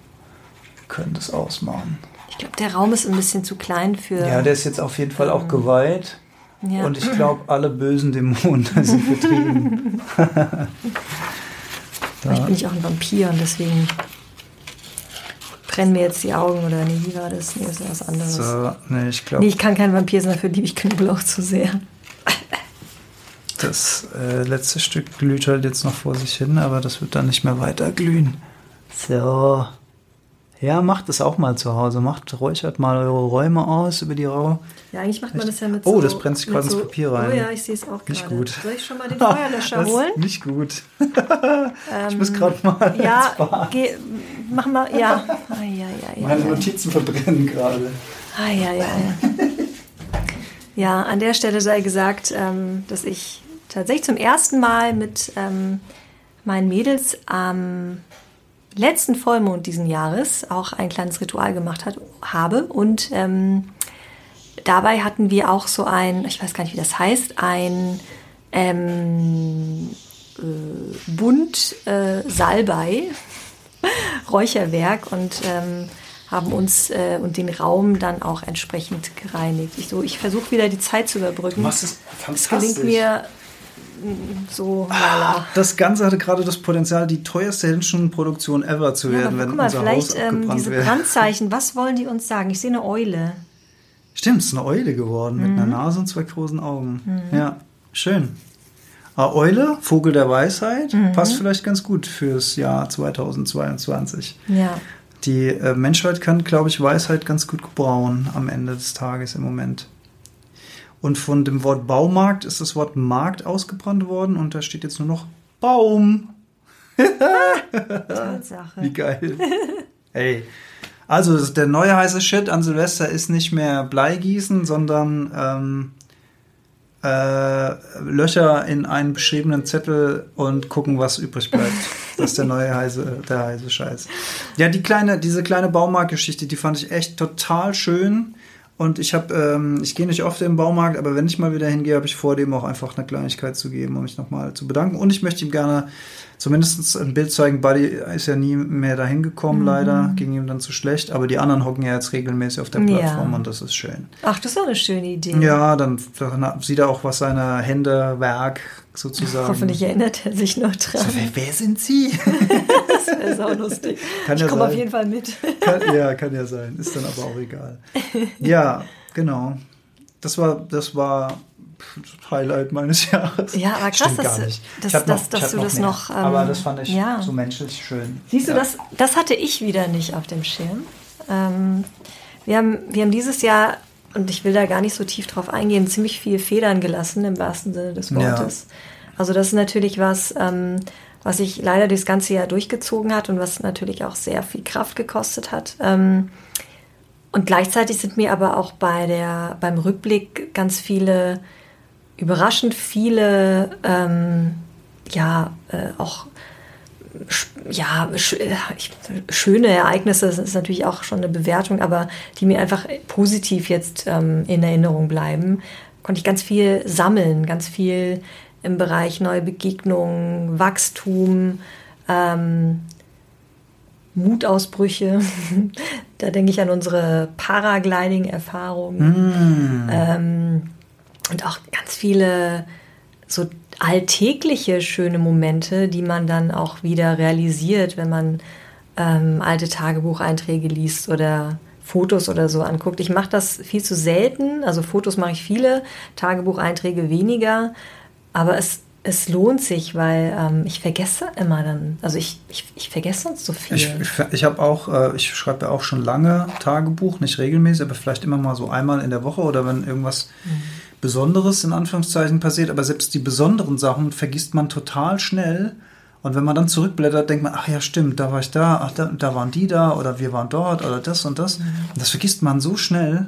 Wir können das ausmachen. Ich glaube, der Raum ist ein bisschen zu klein für. Ja, der ist jetzt auf jeden Fall auch geweiht. Ja. Und ich glaube, alle bösen Dämonen sind vertrieben. Vielleicht bin ich auch ein Vampir und deswegen brennen mir jetzt die Augen oder nee, wie war das? Nee, das ist was anderes. So, nee, ich glaube, Nee, ich kann kein Vampir sein, dafür liebe ich Knoblauch zu sehr. das äh, letzte Stück glüht halt jetzt noch vor sich hin, aber das wird dann nicht mehr weiter glühen. So. Ja, macht es auch mal zu Hause. Macht, räuchert mal eure Räume aus über die Rau. Ja, eigentlich macht man das ja mit Oh, so... das brennt sich gerade ins Papier rein. Oh ja, ich sehe es auch Nicht gerade. gut. Soll ich schon mal den Feuerlöscher Das holen? Nicht gut. ich muss gerade mal ins Ja, geh, mach mal, ja. Ah, ja, ja, ja. Meine Notizen verbrennen gerade. Ah, ja, ja, ja. Ja, an der Stelle sei gesagt, ähm, dass ich tatsächlich zum ersten Mal mit ähm, meinen Mädels am letzten Vollmond diesen Jahres auch ein kleines Ritual gemacht hat, habe. Und ähm, dabei hatten wir auch so ein, ich weiß gar nicht, wie das heißt, ein ähm, äh, Bund äh, Salbei, Räucherwerk und ähm, haben uns äh, und den Raum dann auch entsprechend gereinigt. Ich, so, ich versuche wieder die Zeit zu überbrücken. Was ist Es gelingt mir so lala. Das Ganze hatte gerade das Potenzial, die teuerste Henschenproduktion ever zu Ja, werden, wenn guck mal, unser Haus vielleicht ähm, abgebrannt diese wäre. Brandzeichen, was wollen die uns sagen? Ich sehe eine Eule. Stimmt, es ist eine Eule geworden mit Mhm. einer Nase und zwei großen Augen. Ja, schön. Ah, Eule, Vogel der Weisheit, Mhm. passt vielleicht ganz gut fürs Jahr 2022. Ja. Die äh, Menschheit kann, glaube ich, Weisheit ganz gut gebrauchen am Ende des Tages im Moment. Und von dem Wort Baumarkt ist das Wort Markt ausgebrannt worden und da steht jetzt nur noch Baum. Tatsache. Wie geil. Ey. Also, der neue heiße Shit an Silvester ist nicht mehr Bleigießen, sondern ähm, äh, Löcher in einen beschriebenen Zettel und gucken, was übrig bleibt. Das ist der neue heiße, der heiße Scheiß. Ja, die kleine, diese kleine Baumarktgeschichte, die fand ich echt total schön. Und ich habe, ähm, ich gehe nicht oft den Baumarkt, aber wenn ich mal wieder hingehe, habe ich vor, dem auch einfach eine Kleinigkeit zu geben, um mich nochmal zu bedanken. Und ich möchte ihm gerne zumindest ein Bild zeigen. Buddy ist ja nie mehr dahin gekommen, leider. Ging ihm dann zu schlecht. Aber die anderen hocken ja jetzt regelmäßig auf der Ja. Plattform und das ist schön. Ach, das ist doch eine schöne Idee. Ja, dann, dann sieht er auch, was seine Hände, Werk sozusagen. Hoffentlich erinnert er sich noch dran. So, wer, wer sind Sie? Das wäre saulustig. Kann ich ja komme auf jeden Fall mit. kann, ja, kann ja sein. Ist dann aber auch egal. Ja, genau. Das war, das war Highlight meines Jahres. Ja, aber krass, Stimmt dass- dass- hab dass- dass du das mehr. noch, ähm, aber das fand ich ja. so menschlich schön. Siehst du, ja. das, das hatte ich wieder nicht auf dem Schirm. Ähm, wir, haben, wir haben dieses Jahr, und ich will da gar nicht so tief drauf eingehen, ziemlich viel Federn gelassen im wahrsten Sinne des Ja. Wortes. Also das ist natürlich was, ähm, was sich leider das ganze Jahr durchgezogen hat und was natürlich auch sehr viel Kraft gekostet hat. Ähm, und gleichzeitig sind mir aber auch bei der, beim Rückblick ganz viele, überraschend viele, ähm, ja, äh, auch ja, äh, schöne Ereignisse, das ist natürlich auch schon eine Bewertung, aber die mir einfach positiv jetzt ähm, in Erinnerung bleiben, konnte ich ganz viel sammeln, ganz viel im Bereich neue Begegnungen, Wachstum, ähm, Mutausbrüche. da denke ich an unsere Paragliding-Erfahrungen. Ähm, und auch ganz viele so alltägliche schöne Momente, die man dann auch wieder realisiert, wenn man ähm, alte Tagebucheinträge liest oder Fotos oder so anguckt. Ich mache das viel zu selten. Also Fotos mache ich viele, Tagebucheinträge weniger. Aber es, es lohnt sich, weil ähm, ich vergesse immer dann. Also ich, ich, ich vergesse sonst so viel. Ich, ich, ich habe auch, äh, ich schreibe ja auch schon lange Tagebuch, nicht regelmäßig, aber vielleicht immer mal so einmal in der Woche oder wenn irgendwas Besonderes in Anführungszeichen passiert. Aber selbst die besonderen Sachen vergisst man total schnell. Und wenn man dann zurückblättert, denkt man, ach ja, stimmt, da war ich da, ach, da, da waren die da oder wir waren dort oder das und das. Und das vergisst man so schnell.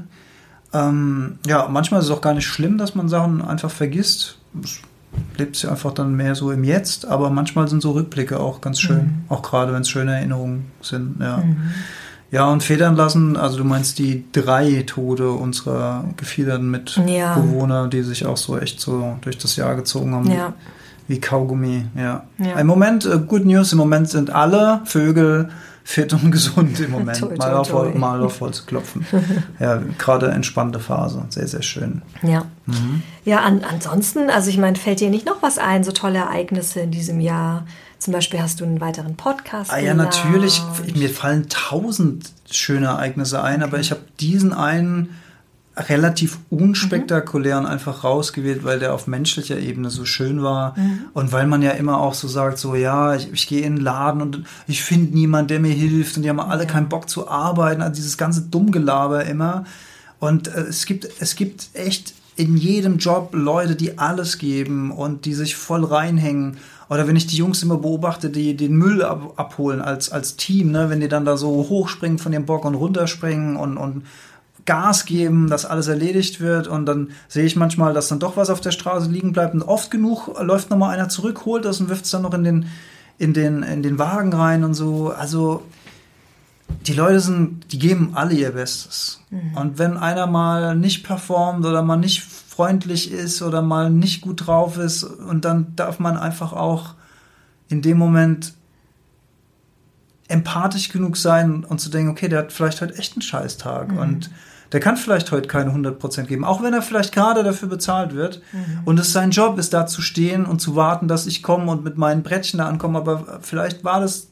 Ähm, ja, manchmal ist es auch gar nicht schlimm, dass man Sachen einfach vergisst. Es lebt sich einfach dann mehr so im Jetzt, aber manchmal sind so Rückblicke auch ganz schön, auch gerade wenn es schöne Erinnerungen sind. Ja. Ja, und federn lassen, also du meinst die drei Tode unserer gefiederten Ja. Mitbewohner, die sich auch so echt so durch das Jahr gezogen haben. Ja. Wie Kaugummi, ja. Ja. Im Moment, äh, Good News, im Moment sind alle Vögel fit und gesund im Moment. Toi, toi, mal, auf, toi. mal auf Holz klopfen. ja, gerade entspannte Phase. Sehr, sehr schön. Ja. Mhm. Ja, an, ansonsten, also ich meine, fällt dir nicht noch was ein, so tolle Ereignisse in diesem Jahr? Zum Beispiel hast du einen weiteren Podcast. Ah ja, natürlich. Mir fallen tausend schöne Ereignisse ein, aber ich habe diesen einen relativ unspektakulären einfach rausgewählt, weil der auf menschlicher Ebene so schön war. Und weil man ja immer auch so sagt, so ja, ich, ich gehe in den Laden und ich finde niemanden, der mir hilft und die haben alle keinen Bock zu arbeiten, also dieses ganze Dummgelaber immer. Und äh, es gibt es gibt echt in jedem Job Leute, die alles geben und die sich voll reinhängen. Oder wenn ich die Jungs immer beobachte, die den Müll ab, abholen als, als Team, ne? wenn die dann da so hochspringen von dem Bock und runterspringen und, und Gas geben, dass alles erledigt wird und dann sehe ich manchmal, dass dann doch was auf der Straße liegen bleibt und oft genug läuft nochmal einer zurück, holt das und wirft es dann noch in den, in, den, in den Wagen rein und so. Also die Leute sind, die geben alle ihr Bestes. Und wenn einer mal nicht performt oder mal nicht freundlich ist oder mal nicht gut drauf ist, und dann darf man einfach auch in dem Moment empathisch genug sein und zu denken, okay, der hat vielleicht heute echt einen Scheißtag mhm. und der kann vielleicht heute keine 100% geben, auch wenn er vielleicht gerade dafür bezahlt wird. Mhm. Und es sein Job ist, da zu stehen und zu warten, dass ich komme und mit meinen Brettchen da ankomme. Aber vielleicht war das,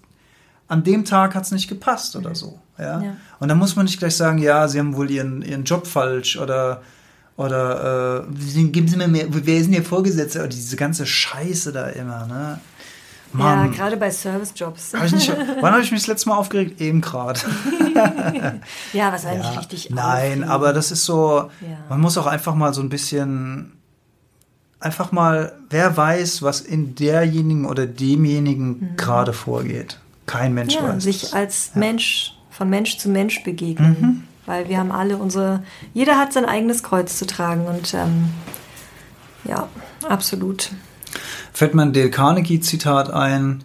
an dem Tag hat es nicht gepasst oder so. Ja? ja? Und dann muss man nicht gleich sagen, ja, sie haben wohl ihren, ihren Job falsch oder oder äh, geben Sie mir mehr, wer ist denn Ihr Vorgesetzter? Oder diese ganze Scheiße da immer, ne? Mann. Ja, gerade bei Servicejobs. Hab wann habe ich mich das letzte Mal aufgeregt? Eben gerade. ja, was eigentlich ja, richtig Nein, aufregend. aber das ist so, ja. man muss auch einfach mal so ein bisschen, einfach mal, wer weiß, was in derjenigen oder demjenigen mhm. gerade vorgeht. Kein Mensch ja, weiß. Sich als Mensch, von Mensch zu Mensch begegnen. Mhm. Weil wir haben alle unsere, jeder hat sein eigenes Kreuz zu tragen und ähm, ja, absolut fällt mir ein Dale Carnegie-Zitat ein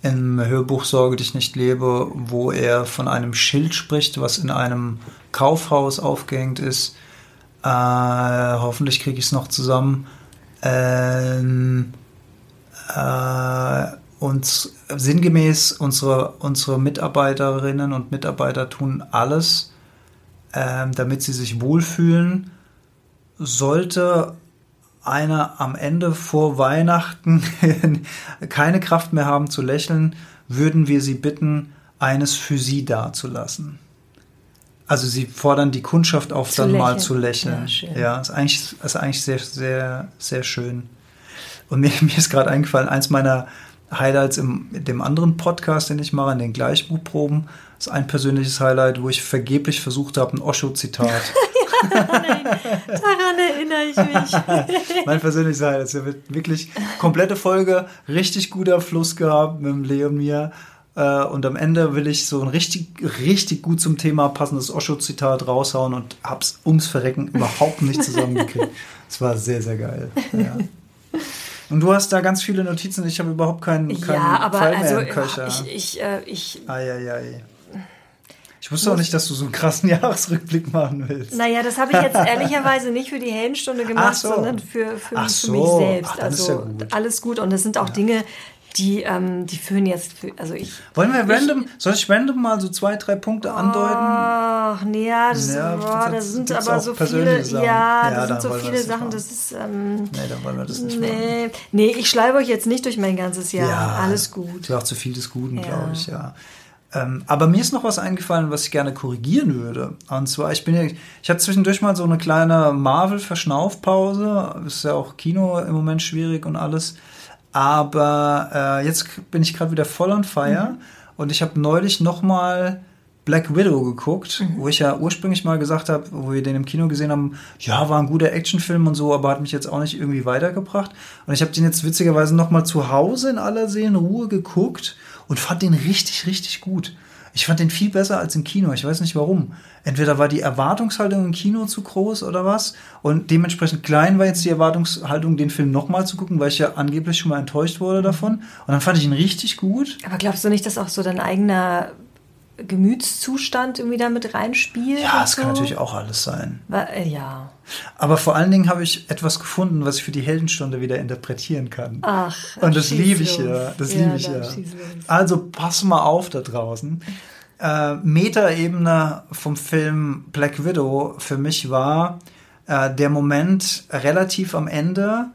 im Hörbuch Sorge dich nicht lebe, wo er von einem Schild spricht, was in einem Kaufhaus aufgehängt ist. Äh, hoffentlich kriege ich es noch zusammen. Ähm, äh, und sinngemäß, unsere, unsere Mitarbeiterinnen und Mitarbeiter tun alles, äh, damit sie sich wohlfühlen. Sollte einer am Ende vor Weihnachten keine Kraft mehr haben zu lächeln, würden wir sie bitten, eines für sie dazulassen. Also sie fordern die Kundschaft auf, zu dann lächeln. mal zu lächeln. Ja, ja ist, eigentlich, ist eigentlich sehr, sehr, sehr schön. Und mir, mir ist gerade eingefallen, eins meiner Highlights im dem anderen Podcast, den ich mache, in den Gleichbuchproben, ist ein persönliches Highlight, wo ich vergeblich versucht habe, ein Osho-Zitat Nein, daran erinnere ich mich. mein persönliches Highlight. Es wird wirklich komplette Folge, richtig guter Fluss gehabt mit dem Leo und mir. Äh, und am Ende will ich so ein richtig, richtig gut zum Thema passendes Osho-Zitat raushauen und hab's ums Verrecken überhaupt nicht zusammengekriegt. Es war sehr, sehr geil. Ja. Und du hast da ganz viele Notizen. Ich habe überhaupt keinen, keinen ja, aber Fall mehr also, im Köcher. Ich, ich, äh, ich, ai, ai, ai. Ich wusste auch nicht, dass du so einen krassen Jahresrückblick machen willst. Naja, das habe ich jetzt ehrlicherweise nicht für die Heldenstunde gemacht, so. sondern für, für, mich, so. für mich selbst. Ach, also ja gut. alles gut. Und das sind auch ja. Dinge, die, ähm, die führen jetzt, für, also ich. Wollen wir random, ich, soll ich random mal so zwei, drei Punkte andeuten? Ach, nee, ja, das, ja, boah, das sind aber so viele, Sachen. ja, das sind so viele Sachen, das ist, ähm, Nee, dann wollen wir das nicht nee, machen. Nee, ich schleife euch jetzt nicht durch mein ganzes Jahr. Ja, Alles gut. Das wäre auch zu viel des Guten, glaube ich, ja. Ähm, aber mir ist noch was eingefallen, was ich gerne korrigieren würde. Und zwar, ich bin ja, ich hatte zwischendurch mal so eine kleine Marvel-Verschnaufpause. Ist ja auch Kino im Moment schwierig und alles. Aber äh, jetzt bin ich gerade wieder voll on fire. Mhm. Und ich habe neulich noch mal Black Widow geguckt, mhm. wo ich ja ursprünglich mal gesagt habe, wo wir den im Kino gesehen haben, ja, war ein guter Actionfilm und so, aber hat mich jetzt auch nicht irgendwie weitergebracht. Und ich habe den jetzt witzigerweise noch mal zu Hause in aller Seelenruhe geguckt und fand den richtig, richtig gut. Ich fand den viel besser als im Kino. Ich weiß nicht warum. Entweder war die Erwartungshaltung im Kino zu groß oder was. Und dementsprechend klein war jetzt die Erwartungshaltung, den Film nochmal zu gucken, weil ich ja angeblich schon mal enttäuscht wurde davon. Und dann fand ich ihn richtig gut. Aber glaubst du nicht, dass auch so dein eigener Gemütszustand irgendwie damit reinspielt? Ja, es so? kann natürlich auch alles sein. Äh, ja. Aber vor allen Dingen habe ich etwas gefunden, was ich für die Heldenstunde wieder interpretieren kann. Ach. Und das liebe ich ja. Das ja, liebe ich ja. Also pass mal auf da draußen. Äh, Metaebene vom Film Black Widow für mich war äh, der Moment relativ am Ende,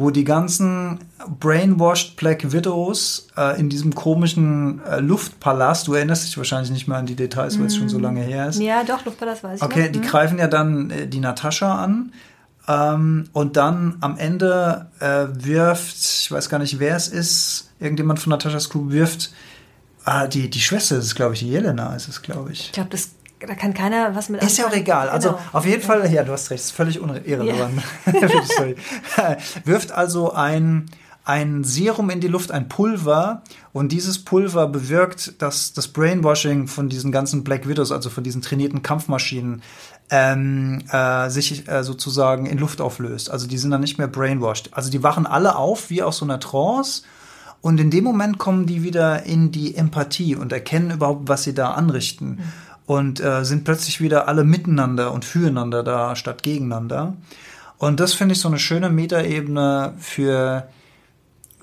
wo die ganzen brainwashed Black Widows äh, in diesem komischen äh, Luftpalast, du erinnerst dich wahrscheinlich nicht mehr an die Details, weil es schon so mhm. lange her ist. Ja, doch, Luftpalast weiß ich. Okay, noch. die mhm. greifen ja dann äh, die Natascha an. Ähm, und dann am Ende äh, wirft, ich weiß gar nicht, wer es ist, irgendjemand von Nataschas Crew wirft, ah, die, die Schwester ist es, glaube ich, die Jelena ist es, glaube ich. Ich glaube, das da kann keiner was mit Ist ja auch egal. Also genau. auf jeden Fall, ja, du hast recht, ist völlig irrelevant. Ja. Wirft also ein, ein Serum in die Luft, ein Pulver, und dieses Pulver bewirkt, dass das Brainwashing von diesen ganzen Black Widows, also von diesen trainierten Kampfmaschinen, ähm, äh, sich äh, sozusagen in Luft auflöst. Also die sind dann nicht mehr brainwashed. Also die wachen alle auf wie aus so einer Trance. Und in dem Moment kommen die wieder in die Empathie und erkennen überhaupt, was sie da anrichten. Mhm und äh, sind plötzlich wieder alle miteinander und füreinander da statt gegeneinander. Und das finde ich so eine schöne Metaebene für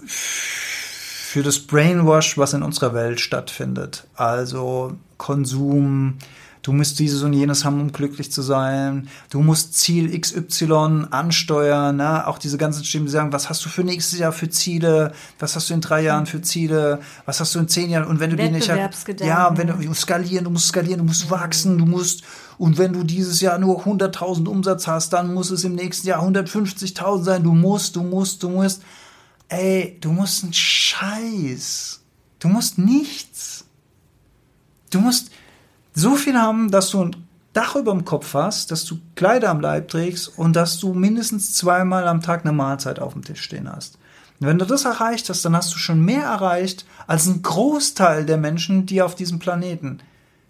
für das Brainwash, was in unserer Welt stattfindet. Also Konsum, du musst dieses und jenes haben, um glücklich zu sein. Du musst Ziel XY ansteuern. Ne? Auch diese ganzen Stimmen, die sagen, was hast du für nächstes Jahr für Ziele? Was hast du in drei Jahren für Ziele? Was hast du in zehn Jahren? Und wenn du die nicht ja, wenn du skalieren, du musst skalieren, du musst wachsen, du musst und wenn du dieses Jahr nur 100.000 Umsatz hast, dann muss es im nächsten Jahr 150.000 sein. Du musst, du musst, du musst. Ey, du musst einen Scheiß. Du musst nichts. Du musst, so viel haben, dass du ein Dach über dem Kopf hast, dass du Kleider am Leib trägst und dass du mindestens zweimal am Tag eine Mahlzeit auf dem Tisch stehen hast. Und wenn du das erreicht hast, dann hast du schon mehr erreicht als ein Großteil der Menschen, die auf diesem Planeten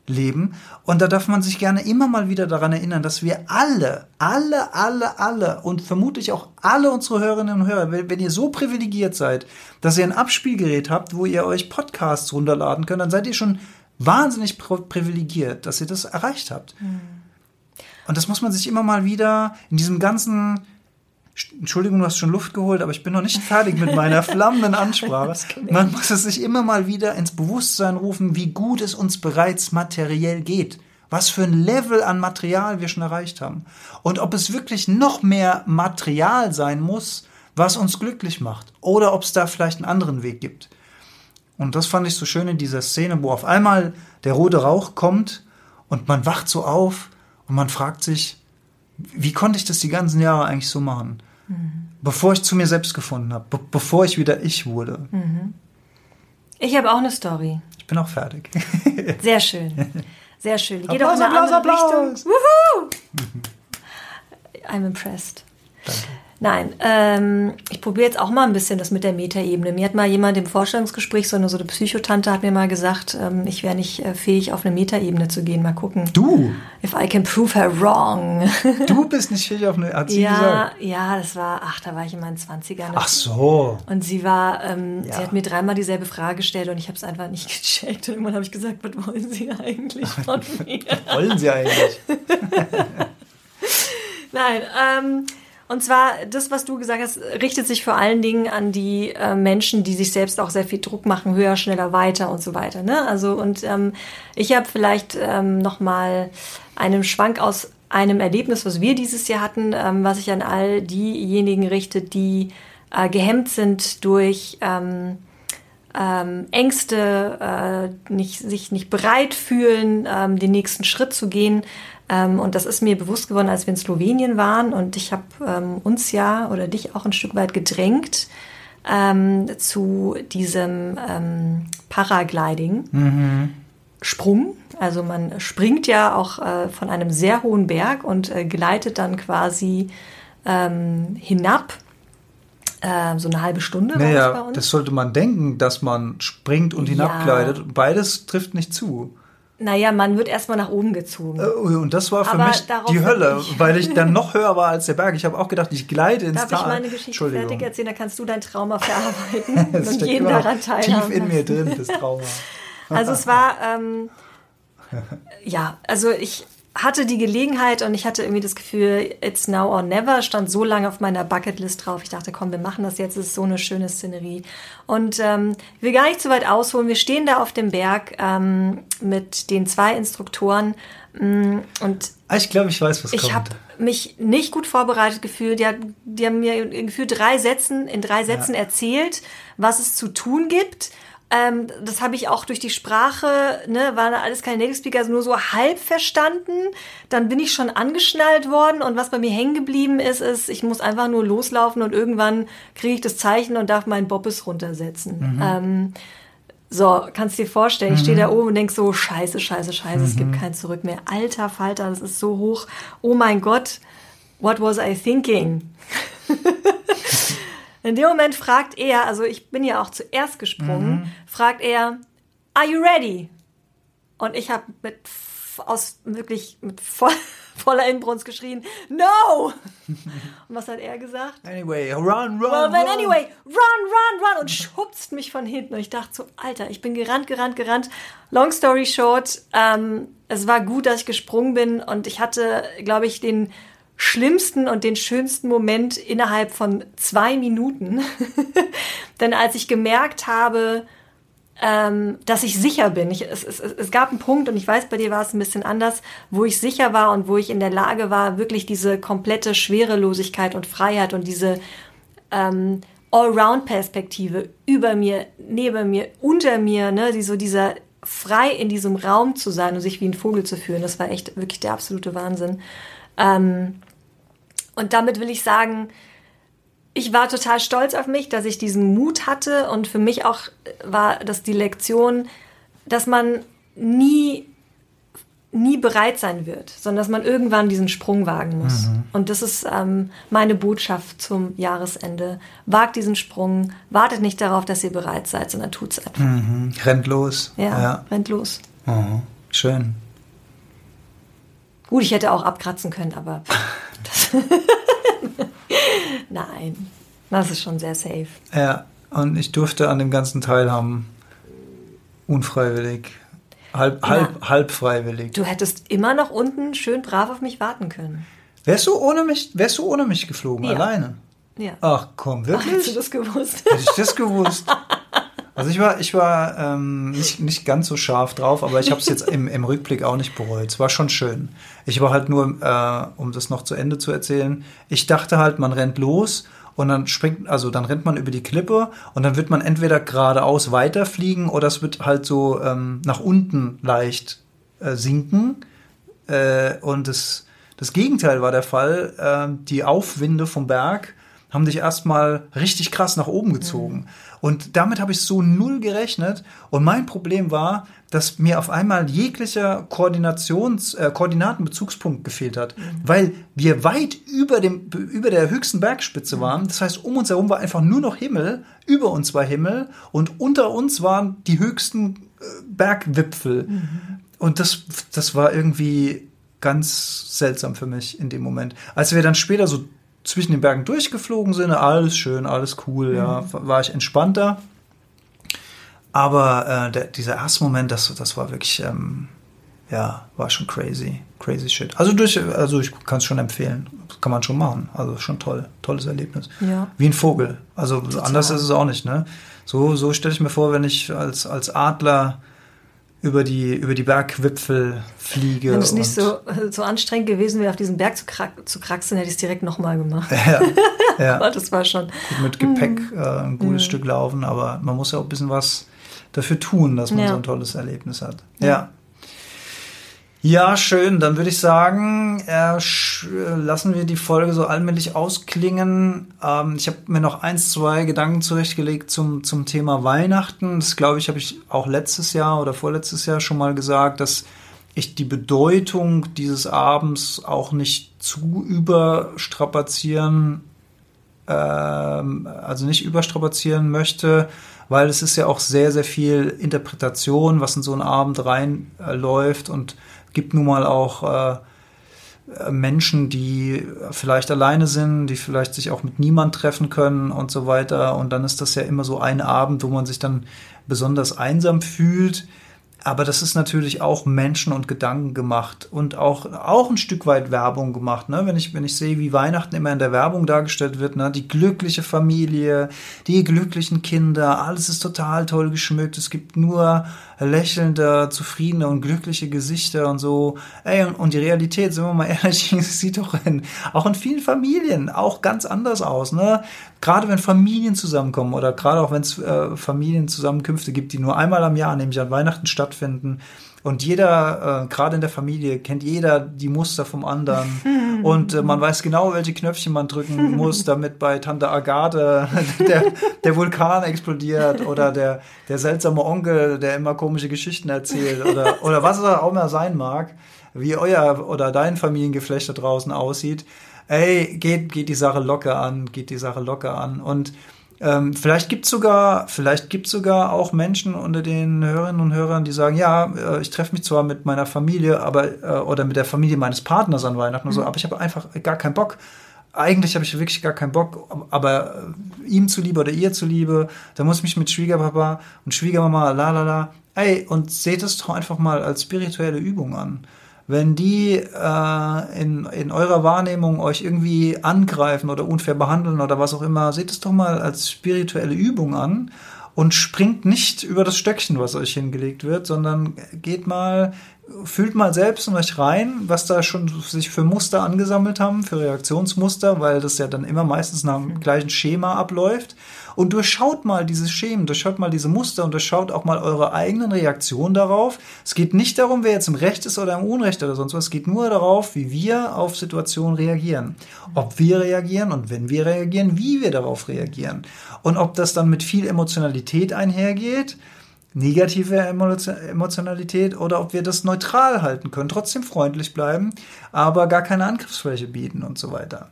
leben. Und da darf man sich gerne immer mal wieder daran erinnern, dass wir alle, alle, alle, alle und vermutlich auch alle unsere Hörerinnen und Hörer, wenn ihr so privilegiert seid, dass ihr ein Abspielgerät habt, wo ihr euch Podcasts runterladen könnt, dann seid ihr schon wahnsinnig privilegiert, dass ihr das erreicht habt. Mhm. Und das muss man sich immer mal wieder in diesem ganzen Entschuldigung, du hast schon Luft geholt, aber ich bin noch nicht fertig mit meiner flammenden Ansprache. Man muss es sich immer mal wieder ins Bewusstsein rufen, wie gut es uns bereits materiell geht. Was für ein Level an Material wir schon erreicht haben. Und ob es wirklich noch mehr Material sein muss, was uns glücklich macht. Oder ob es da vielleicht einen anderen Weg gibt. Und das fand ich so schön in dieser Szene, wo auf einmal der rote Rauch kommt und man wacht so auf und man fragt sich, wie konnte ich das die ganzen Jahre eigentlich so machen? Mhm. Bevor ich zu mir selbst gefunden habe, be bevor ich wieder ich wurde. Mhm. Ich habe auch eine Story. Ich bin auch fertig. Sehr schön. Sehr schön. Geht Applaus, auch in eine Applaus, andere Applaus. Richtung. Woohoo! I'm impressed. Danke. Nein, ähm, ich probiere jetzt auch mal ein bisschen das mit der Metaebene. Mir hat mal jemand im Vorstellungsgespräch, so eine, so eine Psychotante hat mir mal gesagt, ähm, ich wäre nicht äh, fähig, auf eine Metaebene zu gehen. Mal gucken. Du? If I can prove her wrong. Du bist nicht fähig auf eine, hat sie ja, gesagt? Ja, das war, ach, da war ich in meinen 20ern. Ach so. Und sie war, ähm, ja. sie hat mir dreimal dieselbe Frage gestellt und ich habe es einfach nicht gecheckt. Und irgendwann habe ich gesagt, was wollen Sie eigentlich von mir? was wollen Sie eigentlich? Nein, ähm, und zwar, das, was du gesagt hast, richtet sich vor allen Dingen an die äh, Menschen, die sich selbst auch sehr viel Druck machen, höher, schneller, weiter und so weiter. Ne? Also, und ähm, ich habe vielleicht ähm, nochmal einen Schwank aus einem Erlebnis, was wir dieses Jahr hatten, ähm, was sich an all diejenigen richtet, die äh, gehemmt sind durch ähm, ähm, Ängste, äh, nicht, sich nicht bereit fühlen, ähm, den nächsten Schritt zu gehen. Ähm, und das ist mir bewusst geworden, als wir in Slowenien waren. Und ich habe ähm, uns ja oder dich auch ein Stück weit gedrängt ähm, zu diesem ähm, Paragliding. Mhm. Sprung. Also man springt ja auch äh, von einem sehr hohen Berg und äh, gleitet dann quasi ähm, hinab äh, so eine halbe Stunde. Naja, das sollte man denken, dass man springt und hinabgleitet. Ja. Beides trifft nicht zu. Naja, man wird erstmal nach oben gezogen. Äh, und das war für Aber mich die Hölle, ich weil ich dann noch höher war als der Berg. Ich habe auch gedacht, ich gleite ins Darf Tal. Darf ich meine Geschichte fertig erzählen? Da kannst du dein Trauma verarbeiten und jeden daran teilhaben. Tief in mir drin, das Trauma. also es war, ähm, ja, also ich hatte die Gelegenheit und ich hatte irgendwie das Gefühl, it's now or never, stand so lange auf meiner Bucketlist drauf. Ich dachte, komm, wir machen das jetzt, es ist so eine schöne Szenerie. Und ähm, ich will gar nicht zu weit ausholen. Wir stehen da auf dem Berg ähm, mit den zwei Instruktoren mm, und ah, ich glaube, ich weiß, was ich kommt. Ich habe mich nicht gut vorbereitet gefühlt. Die, hat, die haben mir gefühlt drei Sätzen, in drei Sätzen ja. erzählt, was es zu tun gibt. Ähm, das habe ich auch durch die Sprache, ne, waren alles keine Native Speaker, also nur so halb verstanden. Dann bin ich schon angeschnallt worden und was bei mir hängen geblieben ist, ist, ich muss einfach nur loslaufen und irgendwann kriege ich das Zeichen und darf meinen Bobbes runtersetzen. Mhm. Ähm, so, kannst dir vorstellen, ich stehe da mhm. oben und denk so, scheiße, scheiße, scheiße, mhm. es gibt mhm. kein Zurück mehr. Alter Falter, das ist so hoch. Oh mein Gott, what was I thinking? In dem Moment fragt er, also ich bin ja auch zuerst gesprungen, mhm. fragt er, are you ready? Und ich habe mit aus wirklich mit voll, voller Inbrunst geschrien, no! Und was hat er gesagt? Anyway, run, run, well, run. Anyway, run, run, run und schubst mich von hinten. Und ich dachte so, Alter, ich bin gerannt, gerannt, gerannt. Long story short, ähm, es war gut, dass ich gesprungen bin und ich hatte, glaube ich, den schlimmsten und den schönsten Moment innerhalb von zwei Minuten. Denn als ich gemerkt habe, ähm, dass ich sicher bin. Ich, es, es, es gab einen Punkt, und ich weiß, bei dir war es ein bisschen anders, wo ich sicher war und wo ich in der Lage war, wirklich diese komplette Schwerelosigkeit und Freiheit und diese ähm, Allround-Perspektive über mir, neben mir, unter mir, ne, die, so dieser frei in diesem Raum zu sein und sich wie ein Vogel zu fühlen, das war echt wirklich der absolute Wahnsinn. Ähm, und damit will ich sagen, ich war total stolz auf mich, dass ich diesen Mut hatte und für mich auch war das die Lektion, dass man nie nie bereit sein wird, sondern dass man irgendwann diesen Sprung wagen muss. Mhm. Und das ist ähm, meine Botschaft zum Jahresende. Wagt diesen Sprung, wartet nicht darauf, dass ihr bereit seid, sondern tut es einfach. Mhm. Rennt los. Ja, ja, rennt los. Mhm. Schön. Gut, ich hätte auch abkratzen können, aber nein, das ist schon sehr safe. Ja, und ich durfte an dem ganzen teilhaben. Unfreiwillig. Halb, halb, halb freiwillig. Du hättest immer noch unten schön brav auf mich warten können. Wärst du ohne mich, wärst du ohne mich geflogen, ja. alleine? Ja. Ach komm, wirklich? Ach, hättest du das gewusst? Hätte ich das gewusst. Also ich war, ich war ähm, nicht, nicht ganz so scharf drauf, aber ich habe es jetzt im, im Rückblick auch nicht bereut. Es war schon schön. Ich war halt nur, äh, um das noch zu Ende zu erzählen, ich dachte halt, man rennt los und dann springt, also dann rennt man über die Klippe und dann wird man entweder geradeaus weiterfliegen oder es wird halt so ähm, nach unten leicht äh, sinken. Äh, und das, das Gegenteil war der Fall. Äh, die Aufwinde vom Berg haben dich erstmal richtig krass nach oben gezogen. Mhm. Und damit habe ich so null gerechnet. Und mein Problem war, dass mir auf einmal jeglicher Koordinations, äh, Koordinatenbezugspunkt gefehlt hat, mhm. weil wir weit über, dem, über der höchsten Bergspitze mhm. waren. Das heißt, um uns herum war einfach nur noch Himmel, über uns war Himmel und unter uns waren die höchsten äh, Bergwipfel. Mhm. Und das, das war irgendwie ganz seltsam für mich in dem Moment. Als wir dann später so zwischen den Bergen durchgeflogen sind, alles schön, alles cool, mhm. ja, war ich entspannter. Aber äh, der, dieser erste Moment, das, das war wirklich, ähm, ja, war schon crazy, crazy shit. Also, durch, also ich kann es schon empfehlen, kann man schon machen. Also schon toll, tolles Erlebnis. Ja. Wie ein Vogel. Also Total. anders ist es auch nicht, ne? So, so stelle ich mir vor, wenn ich als, als Adler über die, über die Bergwipfel fliege. Wenn es nicht so, so anstrengend gewesen wäre, auf diesen Berg zu, krack, zu kraxeln, hätte ich es direkt nochmal gemacht. Ja, ja. aber das war schon. Gut, mit Gepäck mm. äh, ein gutes mm. Stück laufen, aber man muss ja auch ein bisschen was dafür tun, dass man ja. so ein tolles Erlebnis hat. ja. Ja. Schön. Dann würde ich sagen, äh, lassen wir die Folge so allmählich ausklingen. Ähm, ich habe mir noch eins, zwei Gedanken zurechtgelegt zum, zum Thema Weihnachten. Das glaube ich, habe ich auch letztes Jahr oder vorletztes Jahr schon mal gesagt, dass ich die Bedeutung dieses Abends auch nicht zu überstrapazieren, ähm, also nicht überstrapazieren möchte, weil es ist ja auch sehr, sehr viel Interpretation, was in so einen Abend reinläuft und gibt nun mal auch äh, Menschen, die vielleicht alleine sind, die vielleicht sich auch mit niemand treffen können und so weiter. Und dann ist das ja immer so ein Abend, wo man sich dann besonders einsam fühlt. Aber das ist natürlich auch Menschen und Gedanken gemacht und auch, auch ein Stück weit Werbung gemacht. Ne? Wenn, ich, wenn ich sehe, wie Weihnachten immer in der Werbung dargestellt wird, ne? die glückliche Familie, die glücklichen Kinder, alles ist total toll geschmückt. Es gibt nur lächelnde, zufriedene und glückliche Gesichter und so. Ey, und die Realität, sind wir mal ehrlich, sieht doch in, auch in vielen Familien auch ganz anders aus. Ne? Gerade wenn Familien zusammenkommen oder gerade auch wenn es äh, Familienzusammenkünfte gibt, die nur einmal am Jahr, nämlich an Weihnachten stattfinden, und jeder, äh, gerade in der Familie, kennt jeder die Muster vom anderen. Und äh, man weiß genau, welche Knöpfchen man drücken muss, damit bei Tante Agathe der, der Vulkan explodiert oder der, der seltsame Onkel, der immer komische Geschichten erzählt oder, oder was es auch immer sein mag, wie euer oder dein Familiengeflecht da draußen aussieht. Ey, geht, geht die Sache locker an, geht die Sache locker an. Und ähm, vielleicht gibt es sogar, vielleicht gibt's sogar auch Menschen unter den Hörerinnen und Hörern, die sagen, ja, äh, ich treffe mich zwar mit meiner Familie, aber äh, oder mit der Familie meines Partners an Weihnachten mhm. und so, mhm. aber ich habe einfach gar keinen Bock. Eigentlich habe ich wirklich gar keinen Bock, aber äh, ihm zuliebe oder ihr zuliebe, da muss ich mich mit Schwiegerpapa und Schwiegermama, la la la, ey, und seht es doch einfach mal als spirituelle Übung an. Wenn die äh, in, in eurer Wahrnehmung euch irgendwie angreifen oder unfair behandeln oder was auch immer, seht es doch mal als spirituelle Übung an und springt nicht über das Stöckchen, was euch hingelegt wird, sondern geht mal, fühlt mal selbst in euch rein, was da schon sich für Muster angesammelt haben, für Reaktionsmuster, weil das ja dann immer meistens nach dem gleichen Schema abläuft und durchschaut mal diese Schemen, durchschaut mal diese Muster und durchschaut auch mal eure eigenen Reaktionen darauf. Es geht nicht darum, wer jetzt im Recht ist oder im Unrecht oder sonst was. Es geht nur darauf, wie wir auf Situationen reagieren. Ob wir reagieren und wenn wir reagieren, wie wir darauf reagieren. Und ob das dann mit viel Emotionalität einhergeht, negative Emotionalität oder ob wir das neutral halten können, trotzdem freundlich bleiben, aber gar keine Angriffsfläche bieten und so weiter.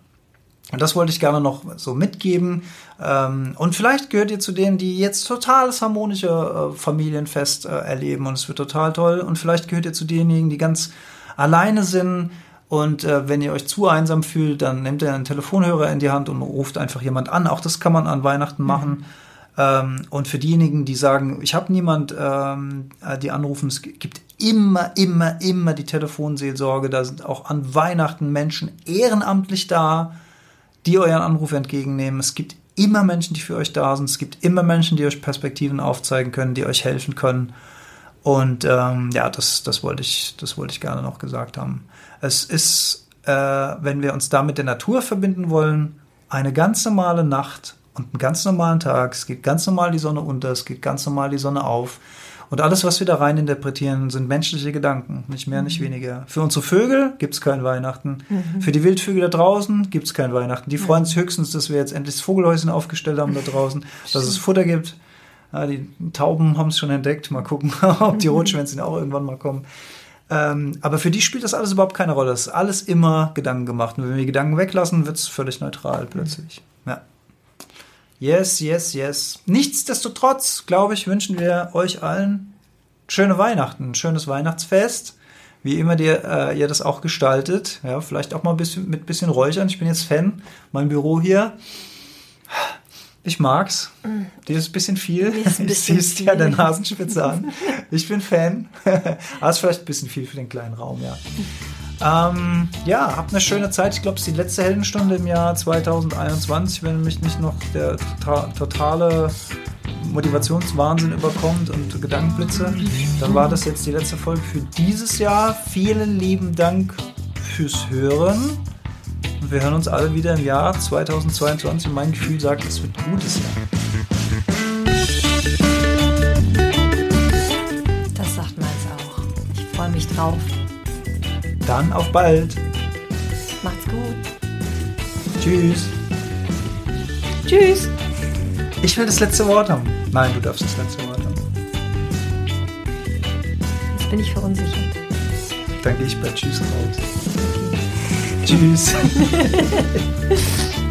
Und das wollte ich gerne noch so mitgeben. Ähm, und vielleicht gehört ihr zu denen, die jetzt total das harmonische äh, Familienfest äh, erleben und es wird total toll. Und vielleicht gehört ihr zu denjenigen, die ganz alleine sind. Und äh, wenn ihr euch zu einsam fühlt, dann nehmt ihr einen Telefonhörer in die Hand und ruft einfach jemand an. Auch das kann man an Weihnachten mhm. machen. Mhm. Ähm, und für diejenigen, die sagen, ich habe niemand, ähm, die anrufen, es gibt immer, immer, immer die Telefonseelsorge. Da sind auch an Weihnachten Menschen ehrenamtlich da die euren Anruf entgegennehmen. Es gibt immer Menschen, die für euch da sind. Es gibt immer Menschen, die euch Perspektiven aufzeigen können, die euch helfen können. Und ähm, ja, das, das, wollte ich, das wollte ich gerne noch gesagt haben. Es ist, äh, wenn wir uns da mit der Natur verbinden wollen, eine ganz normale Nacht und einen ganz normalen Tag. Es geht ganz normal die Sonne unter, es geht ganz normal die Sonne auf. Und alles, was wir da rein interpretieren, sind menschliche Gedanken, nicht mehr, nicht mhm. weniger. Für unsere Vögel gibt es kein Weihnachten. Mhm. Für die Wildvögel da draußen gibt es kein Weihnachten. Die freuen sich höchstens, dass wir jetzt endlich das Vogelhäuschen aufgestellt haben da draußen, dass es Futter gibt. Ja, die Tauben haben es schon entdeckt. Mal gucken, ob die Rotschwänzchen auch irgendwann mal kommen. Ähm, aber für die spielt das alles überhaupt keine Rolle. Es ist alles immer Gedanken gemacht. Und wenn wir die Gedanken weglassen, wird es völlig neutral plötzlich. Ja. Yes, yes, yes. Nichtsdestotrotz, glaube ich, wünschen wir euch allen schöne Weihnachten, ein schönes Weihnachtsfest. Wie immer ihr, äh, ihr das auch gestaltet. Ja, vielleicht auch mal ein bisschen mit bisschen Räuchern. Ich bin jetzt Fan. Mein Büro hier. Ich mag's. Mm. Dir ist ein bisschen viel. Ein bisschen ich siehst ja der Nasenspitze an. Ich bin Fan. Aber ist vielleicht ein bisschen viel für den kleinen Raum, ja. Ähm, ja, habt eine schöne Zeit. Ich glaube, es ist die letzte Heldenstunde im Jahr 2021, wenn mich nicht noch der tota-, totale Motivationswahnsinn überkommt und Gedankenblitze. Dann war das jetzt die letzte Folge für dieses Jahr. Vielen lieben Dank fürs Hören. Und wir hören uns alle wieder im Jahr 2022. Und mein Gefühl sagt, es wird ein gutes Jahr. Das sagt meins auch. Ich freue mich drauf. Dann auf bald. Macht's gut. Tschüss. Tschüss. Ich will das letzte Wort haben. Nein, du darfst das letzte Wort haben. Jetzt bin ich verunsichert. Dann gehe ich bei Tschüss raus. Okay. Tschüss.